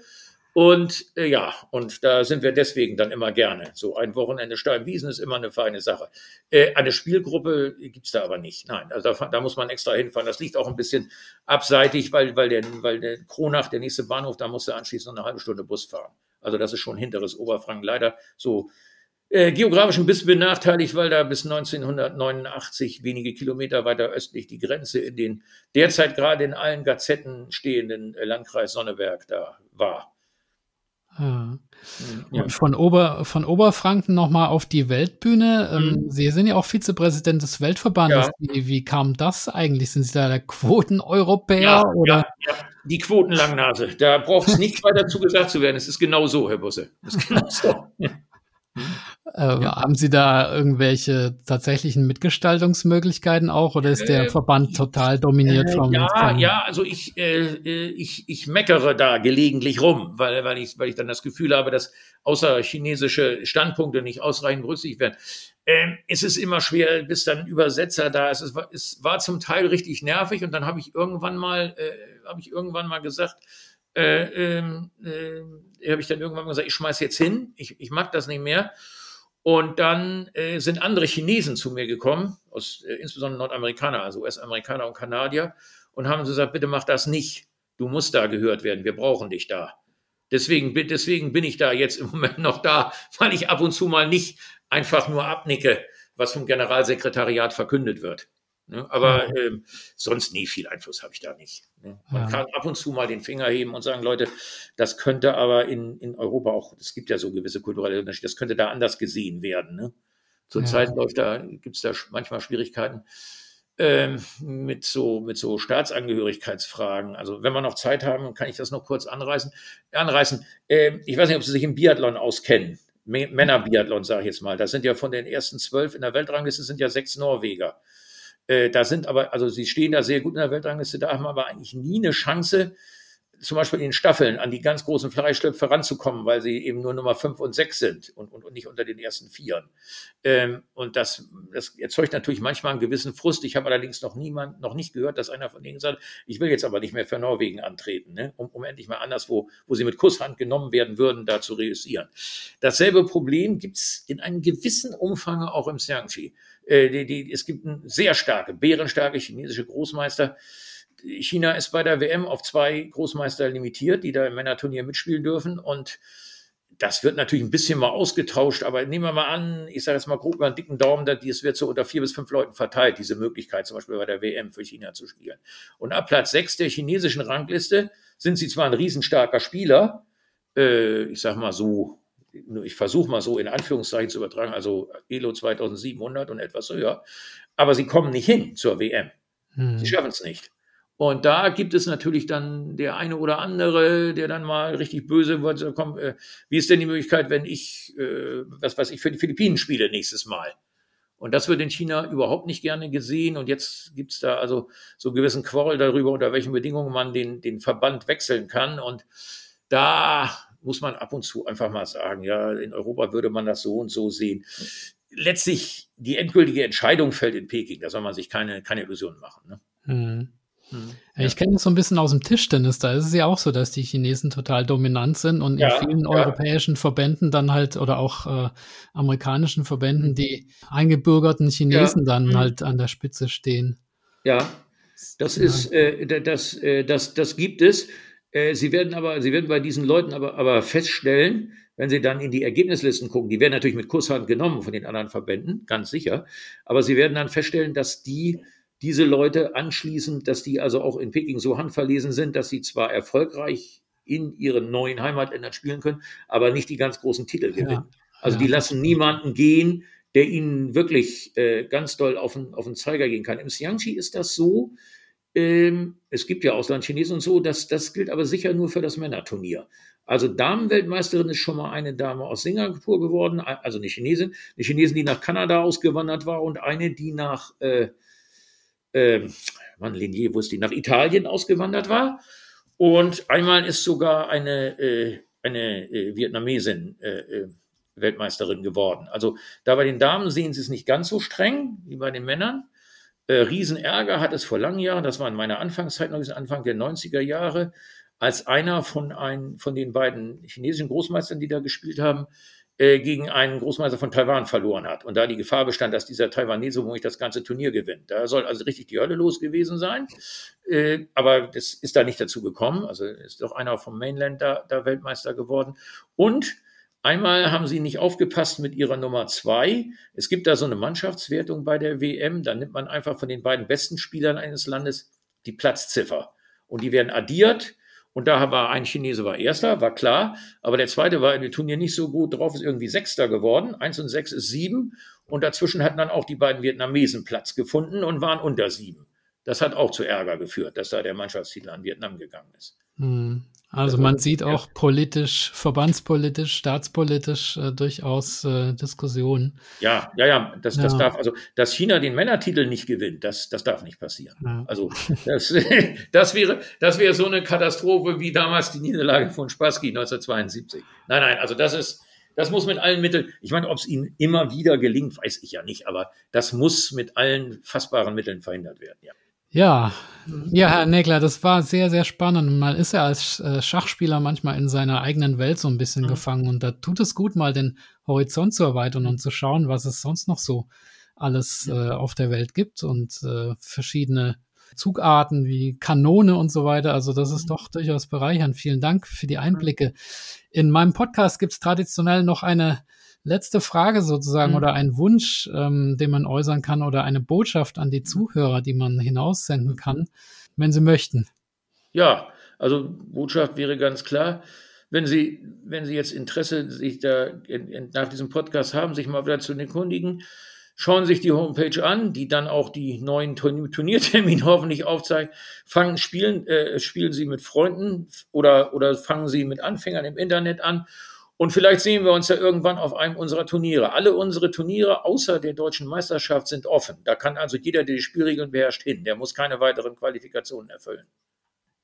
und äh, ja, und da sind wir deswegen dann immer gerne. So ein Wochenende Steinwiesen ist immer eine feine Sache. Äh, eine Spielgruppe gibt's da aber nicht. Nein, also da, da, muss man extra hinfahren. Das liegt auch ein bisschen abseitig, weil, weil, der, weil der Kronach, der nächste Bahnhof, da musst du anschließend noch eine halbe Stunde Bus fahren. Also das ist schon hinteres Oberfranken. Leider so äh, geografisch ein bisschen benachteiligt, weil da bis 1989 wenige Kilometer weiter östlich die Grenze in den derzeit gerade in allen Gazetten stehenden äh, Landkreis Sonneberg da war. Ja. Ja. Von, Ober, von Oberfranken nochmal auf die Weltbühne. Ähm, mhm. Sie sind ja auch Vizepräsident des Weltverbandes. Ja. Wie, wie, kam das eigentlich? Sind Sie da der Quoten-Europäer? Ja, oder? Die Quotenlangnase. Da braucht es nicht weiter zu gesagt zu werden. Es ist genau so, Herr Busse. Es ist genau so. Äh, ja. Haben Sie da irgendwelche tatsächlichen Mitgestaltungsmöglichkeiten auch oder ist der äh, Verband total dominiert äh, vom? Ja, vom ja, also ich, äh, äh, ich, ich meckere da gelegentlich rum, weil, weil, ich, weil ich dann das Gefühl habe, dass außer chinesische Standpunkte nicht ausreichend berücksichtigt werden. Ähm, es ist immer schwer, bis dann Übersetzer da ist. Es war, es war zum Teil richtig nervig und dann habe ich irgendwann mal, äh, habe ich irgendwann mal gesagt, äh, äh, äh, habe ich dann irgendwann gesagt, ich schmeiß jetzt hin, ich, ich mag das nicht mehr. Und dann äh, sind andere Chinesen zu mir gekommen, aus, äh, insbesondere Nordamerikaner, also US-Amerikaner und Kanadier, und haben gesagt, bitte mach das nicht. Du musst da gehört werden, wir brauchen dich da. Deswegen, deswegen bin ich da jetzt im Moment noch da, weil ich ab und zu mal nicht einfach nur abnicke, was vom Generalsekretariat verkündet wird. Ne? Aber ja. ähm, sonst nie viel Einfluss habe ich da nicht. Ne? Man ja. kann ab und zu mal den Finger heben und sagen, Leute, das könnte aber in, in Europa auch, es gibt ja so gewisse kulturelle Unterschiede, das könnte da anders gesehen werden. Ne? Zurzeit ja. läuft da, gibt es da manchmal Schwierigkeiten ähm, mit so mit so Staatsangehörigkeitsfragen. Also wenn wir noch Zeit haben, kann ich das noch kurz anreißen. anreißen. Ähm, ich weiß nicht, ob Sie sich im Biathlon auskennen. Männerbiathlon, sage ich jetzt mal. Das sind ja von den ersten zwölf in der Weltrangliste sind ja sechs Norweger. Äh, da sind aber, also sie stehen da sehr gut in der Weltrangliste, da haben aber eigentlich nie eine Chance, zum Beispiel in Staffeln an die ganz großen Fleischstöpfe ranzukommen, weil sie eben nur Nummer fünf und sechs sind und, und, und nicht unter den ersten Vieren. Ähm, und das, das erzeugt natürlich manchmal einen gewissen Frust. Ich habe allerdings noch niemand, noch nicht gehört, dass einer von denen sagt, ich will jetzt aber nicht mehr für Norwegen antreten, ne? um, um endlich mal anderswo, wo sie mit Kusshand genommen werden würden, da zu reüssieren. Dasselbe Problem gibt es in einem gewissen Umfang auch im Xiangxi. Äh, die, die, es gibt einen sehr starke, bärenstarke chinesische Großmeister, China ist bei der WM auf zwei Großmeister limitiert, die da im Männerturnier mitspielen dürfen. Und das wird natürlich ein bisschen mal ausgetauscht, aber nehmen wir mal an, ich sage jetzt mal grob mal einen dicken Daumen, das wird so unter vier bis fünf Leuten verteilt, diese Möglichkeit zum Beispiel bei der WM für China zu spielen. Und ab Platz sechs der chinesischen Rangliste sind sie zwar ein riesenstarker Spieler, äh, ich sage mal so, ich versuche mal so in Anführungszeichen zu übertragen, also Elo 2700 und etwas höher, aber sie kommen nicht hin zur WM. Hm. Sie schaffen es nicht. Und da gibt es natürlich dann der eine oder andere, der dann mal richtig böse wird, so, komm, äh, wie ist denn die Möglichkeit, wenn ich, äh, was weiß ich, für die Philippinen spiele nächstes Mal? Und das wird in China überhaupt nicht gerne gesehen. Und jetzt gibt es da also so einen gewissen Quarrel darüber, unter welchen Bedingungen man den, den Verband wechseln kann. Und da muss man ab und zu einfach mal sagen, ja, in Europa würde man das so und so sehen. Letztlich die endgültige Entscheidung fällt in Peking. Da soll man sich keine, keine Illusionen machen. Ne? Mhm. Hm. Ja. Ich kenne das so ein bisschen aus dem Tischtennis. Da ist es ja auch so, dass die Chinesen total dominant sind und ja, in vielen ja. europäischen Verbänden dann halt oder auch äh, amerikanischen Verbänden die eingebürgerten Chinesen dann mhm. halt an der Spitze stehen. Ja, das ist, äh, das, äh, das, das gibt es. Äh, sie werden aber, Sie werden bei diesen Leuten aber, aber feststellen, wenn Sie dann in die Ergebnislisten gucken, die werden natürlich mit Kusshand genommen von den anderen Verbänden, ganz sicher, aber Sie werden dann feststellen, dass die diese Leute anschließend, dass die also auch in Peking so handverlesen sind, dass sie zwar erfolgreich in ihren neuen Heimatländern spielen können, aber nicht die ganz großen Titel gewinnen. Ja, also ja. die lassen niemanden gehen, der ihnen wirklich äh, ganz doll auf den, auf den Zeiger gehen kann. Im Xiangxi ist das so, ähm, es gibt ja Auslandchinesen und so, das, das gilt aber sicher nur für das Männerturnier. Also Damenweltmeisterin ist schon mal eine Dame aus Singapur geworden, also eine Chinesin, eine Chinesin, die nach Kanada ausgewandert war und eine, die nach äh, äh, Mann, Linier, ist die, nach Italien ausgewandert war. Und einmal ist sogar eine, äh, eine äh, Vietnamesin äh, äh, Weltmeisterin geworden. Also da bei den Damen sehen sie es nicht ganz so streng wie bei den Männern. Äh, Riesenärger hat es vor langen Jahren, das war in meiner Anfangszeit, noch Anfang der 90er Jahre, als einer von, ein, von den beiden chinesischen Großmeistern, die da gespielt haben, äh, gegen einen Großmeister von Taiwan verloren hat. Und da die Gefahr bestand, dass dieser Taiwanese womöglich das ganze Turnier gewinnt. Da soll also richtig die Hölle los gewesen sein. Äh, aber das ist da nicht dazu gekommen. Also ist doch einer vom Mainland da, da Weltmeister geworden. Und Einmal haben sie nicht aufgepasst mit ihrer Nummer zwei. Es gibt da so eine Mannschaftswertung bei der WM. Da nimmt man einfach von den beiden besten Spielern eines Landes die Platzziffer. Und die werden addiert und da war ein Chinese war Erster, war klar. Aber der Zweite war in dem Turnier nicht so gut drauf, ist irgendwie Sechster geworden. Eins und sechs ist sieben. Und dazwischen hatten dann auch die beiden Vietnamesen Platz gefunden und waren unter sieben. Das hat auch zu Ärger geführt, dass da der Mannschaftstitel an Vietnam gegangen ist. Hm. Also man sieht auch politisch, verbandspolitisch, staatspolitisch äh, durchaus äh, Diskussionen. Ja, ja, ja, das, ja. das darf, also dass China den Männertitel nicht gewinnt, das, das darf nicht passieren. Ja. Also das, das, wäre, das wäre so eine Katastrophe wie damals die Niederlage von Spassky 1972. Nein, nein, also das ist, das muss mit allen Mitteln, ich meine, ob es ihnen immer wieder gelingt, weiß ich ja nicht, aber das muss mit allen fassbaren Mitteln verhindert werden, ja. Ja, ja, Herr Negler, das war sehr, sehr spannend. Man ist ja als äh, Schachspieler manchmal in seiner eigenen Welt so ein bisschen mhm. gefangen und da tut es gut, mal den Horizont zu erweitern und zu schauen, was es sonst noch so alles äh, auf der Welt gibt und äh, verschiedene Zugarten wie Kanone und so weiter. Also das ist mhm. doch durchaus bereichernd. Vielen Dank für die Einblicke. In meinem Podcast gibt es traditionell noch eine letzte Frage sozusagen mhm. oder ein Wunsch, ähm, den man äußern kann oder eine Botschaft an die mhm. Zuhörer, die man hinaussenden kann, wenn sie möchten. Ja, also Botschaft wäre ganz klar, wenn Sie, wenn Sie jetzt Interesse sich da in, in, nach diesem Podcast haben, sich mal wieder zu erkundigen, schauen Sie sich die Homepage an, die dann auch die neuen Turniertermine hoffentlich aufzeigt. Fangen, spielen, äh, spielen Sie mit Freunden oder, oder fangen Sie mit Anfängern im Internet an und vielleicht sehen wir uns ja irgendwann auf einem unserer Turniere. Alle unsere Turniere außer der deutschen Meisterschaft sind offen. Da kann also jeder, der die Spielregeln beherrscht, hin. Der muss keine weiteren Qualifikationen erfüllen.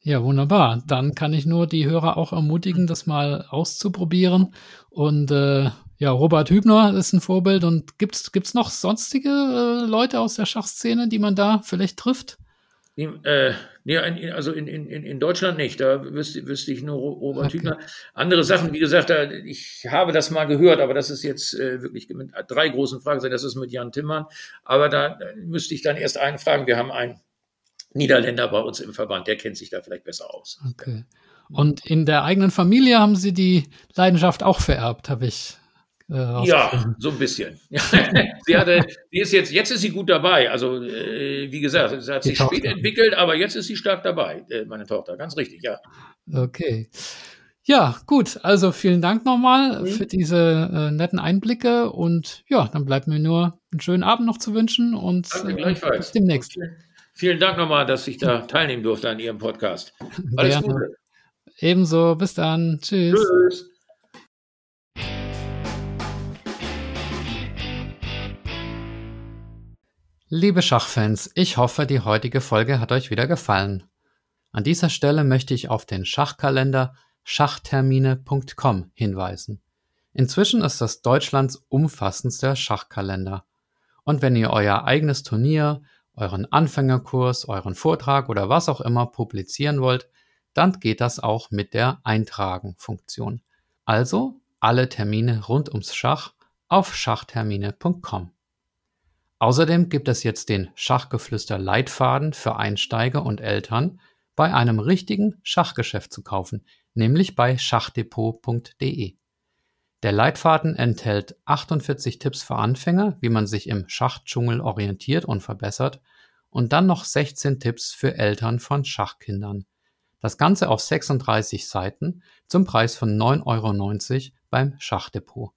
Ja, wunderbar. Dann kann ich nur die Hörer auch ermutigen, das mal auszuprobieren. Und äh, ja, Robert Hübner ist ein Vorbild. Und gibt's gibt's noch sonstige äh, Leute aus der Schachszene, die man da vielleicht trifft? Äh, nee, also in, in, in Deutschland nicht. Da wüsste, wüsste ich nur Robert okay. Hübner. Andere Sachen, wie gesagt, ich habe das mal gehört, aber das ist jetzt äh, wirklich mit drei großen Fragen. Das ist mit Jan Timmern. Aber da müsste ich dann erst einen fragen. Wir haben einen Niederländer bei uns im Verband, der kennt sich da vielleicht besser aus. Okay. Und in der eigenen Familie haben Sie die Leidenschaft auch vererbt, habe ich äh, ja, so ein bisschen. sie hatte, sie ist jetzt, jetzt ist sie gut dabei. Also, äh, wie gesagt, sie hat sich spät entwickelt, aber jetzt ist sie stark dabei, äh, meine Tochter. Ganz richtig, ja. Okay. Ja, gut. Also vielen Dank nochmal mhm. für diese äh, netten Einblicke und ja, dann bleibt mir nur einen schönen Abend noch zu wünschen und äh, bis demnächst. Vielen Dank nochmal, dass ich da teilnehmen durfte an Ihrem Podcast. Alles Gerne. Gute. Ebenso. Bis dann. Tschüss. Tschüss. Liebe Schachfans, ich hoffe, die heutige Folge hat euch wieder gefallen. An dieser Stelle möchte ich auf den Schachkalender schachtermine.com hinweisen. Inzwischen ist das Deutschlands umfassendster Schachkalender. Und wenn ihr euer eigenes Turnier, euren Anfängerkurs, euren Vortrag oder was auch immer publizieren wollt, dann geht das auch mit der Eintragen-Funktion. Also alle Termine rund ums Schach auf schachtermine.com. Außerdem gibt es jetzt den Schachgeflüster-Leitfaden für Einsteiger und Eltern bei einem richtigen Schachgeschäft zu kaufen, nämlich bei schachdepot.de. Der Leitfaden enthält 48 Tipps für Anfänger, wie man sich im Schachdschungel orientiert und verbessert, und dann noch 16 Tipps für Eltern von Schachkindern. Das Ganze auf 36 Seiten zum Preis von 9,90 Euro beim Schachdepot.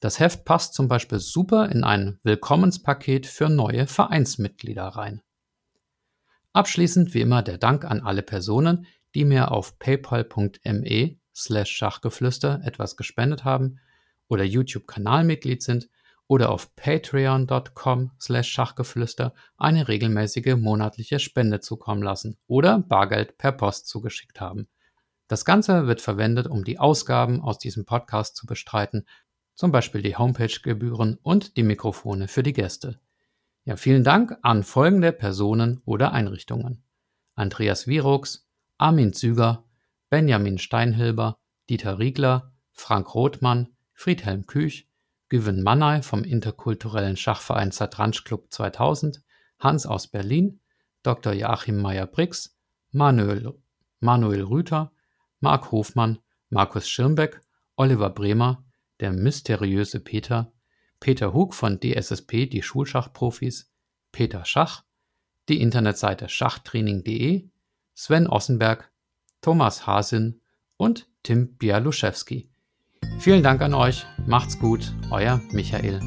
Das Heft passt zum Beispiel super in ein Willkommenspaket für neue Vereinsmitglieder rein. Abschließend wie immer der Dank an alle Personen, die mir auf paypal.me slash Schachgeflüster etwas gespendet haben oder YouTube-Kanalmitglied sind oder auf patreon.com slash Schachgeflüster eine regelmäßige monatliche Spende zukommen lassen oder Bargeld per Post zugeschickt haben. Das Ganze wird verwendet, um die Ausgaben aus diesem Podcast zu bestreiten zum Beispiel die Homepage-Gebühren und die Mikrofone für die Gäste. Ja, vielen Dank an folgende Personen oder Einrichtungen. Andreas Virux, Armin Züger, Benjamin Steinhilber, Dieter Riegler, Frank Rothmann, Friedhelm Küch, Güven Mannay vom interkulturellen Schachverein Zatransch Club 2000, Hans aus Berlin, Dr. Joachim Meyer-Brix, Manuel, Manuel Rüther, Marc Hofmann, Markus Schirmbeck, Oliver Bremer, der mysteriöse Peter, Peter Hug von DSSP Die Schulschachprofis, Peter Schach, die Internetseite schachtraining.de, Sven Ossenberg, Thomas Hasin und Tim Bialuszewski. Vielen Dank an euch, macht's gut, euer Michael.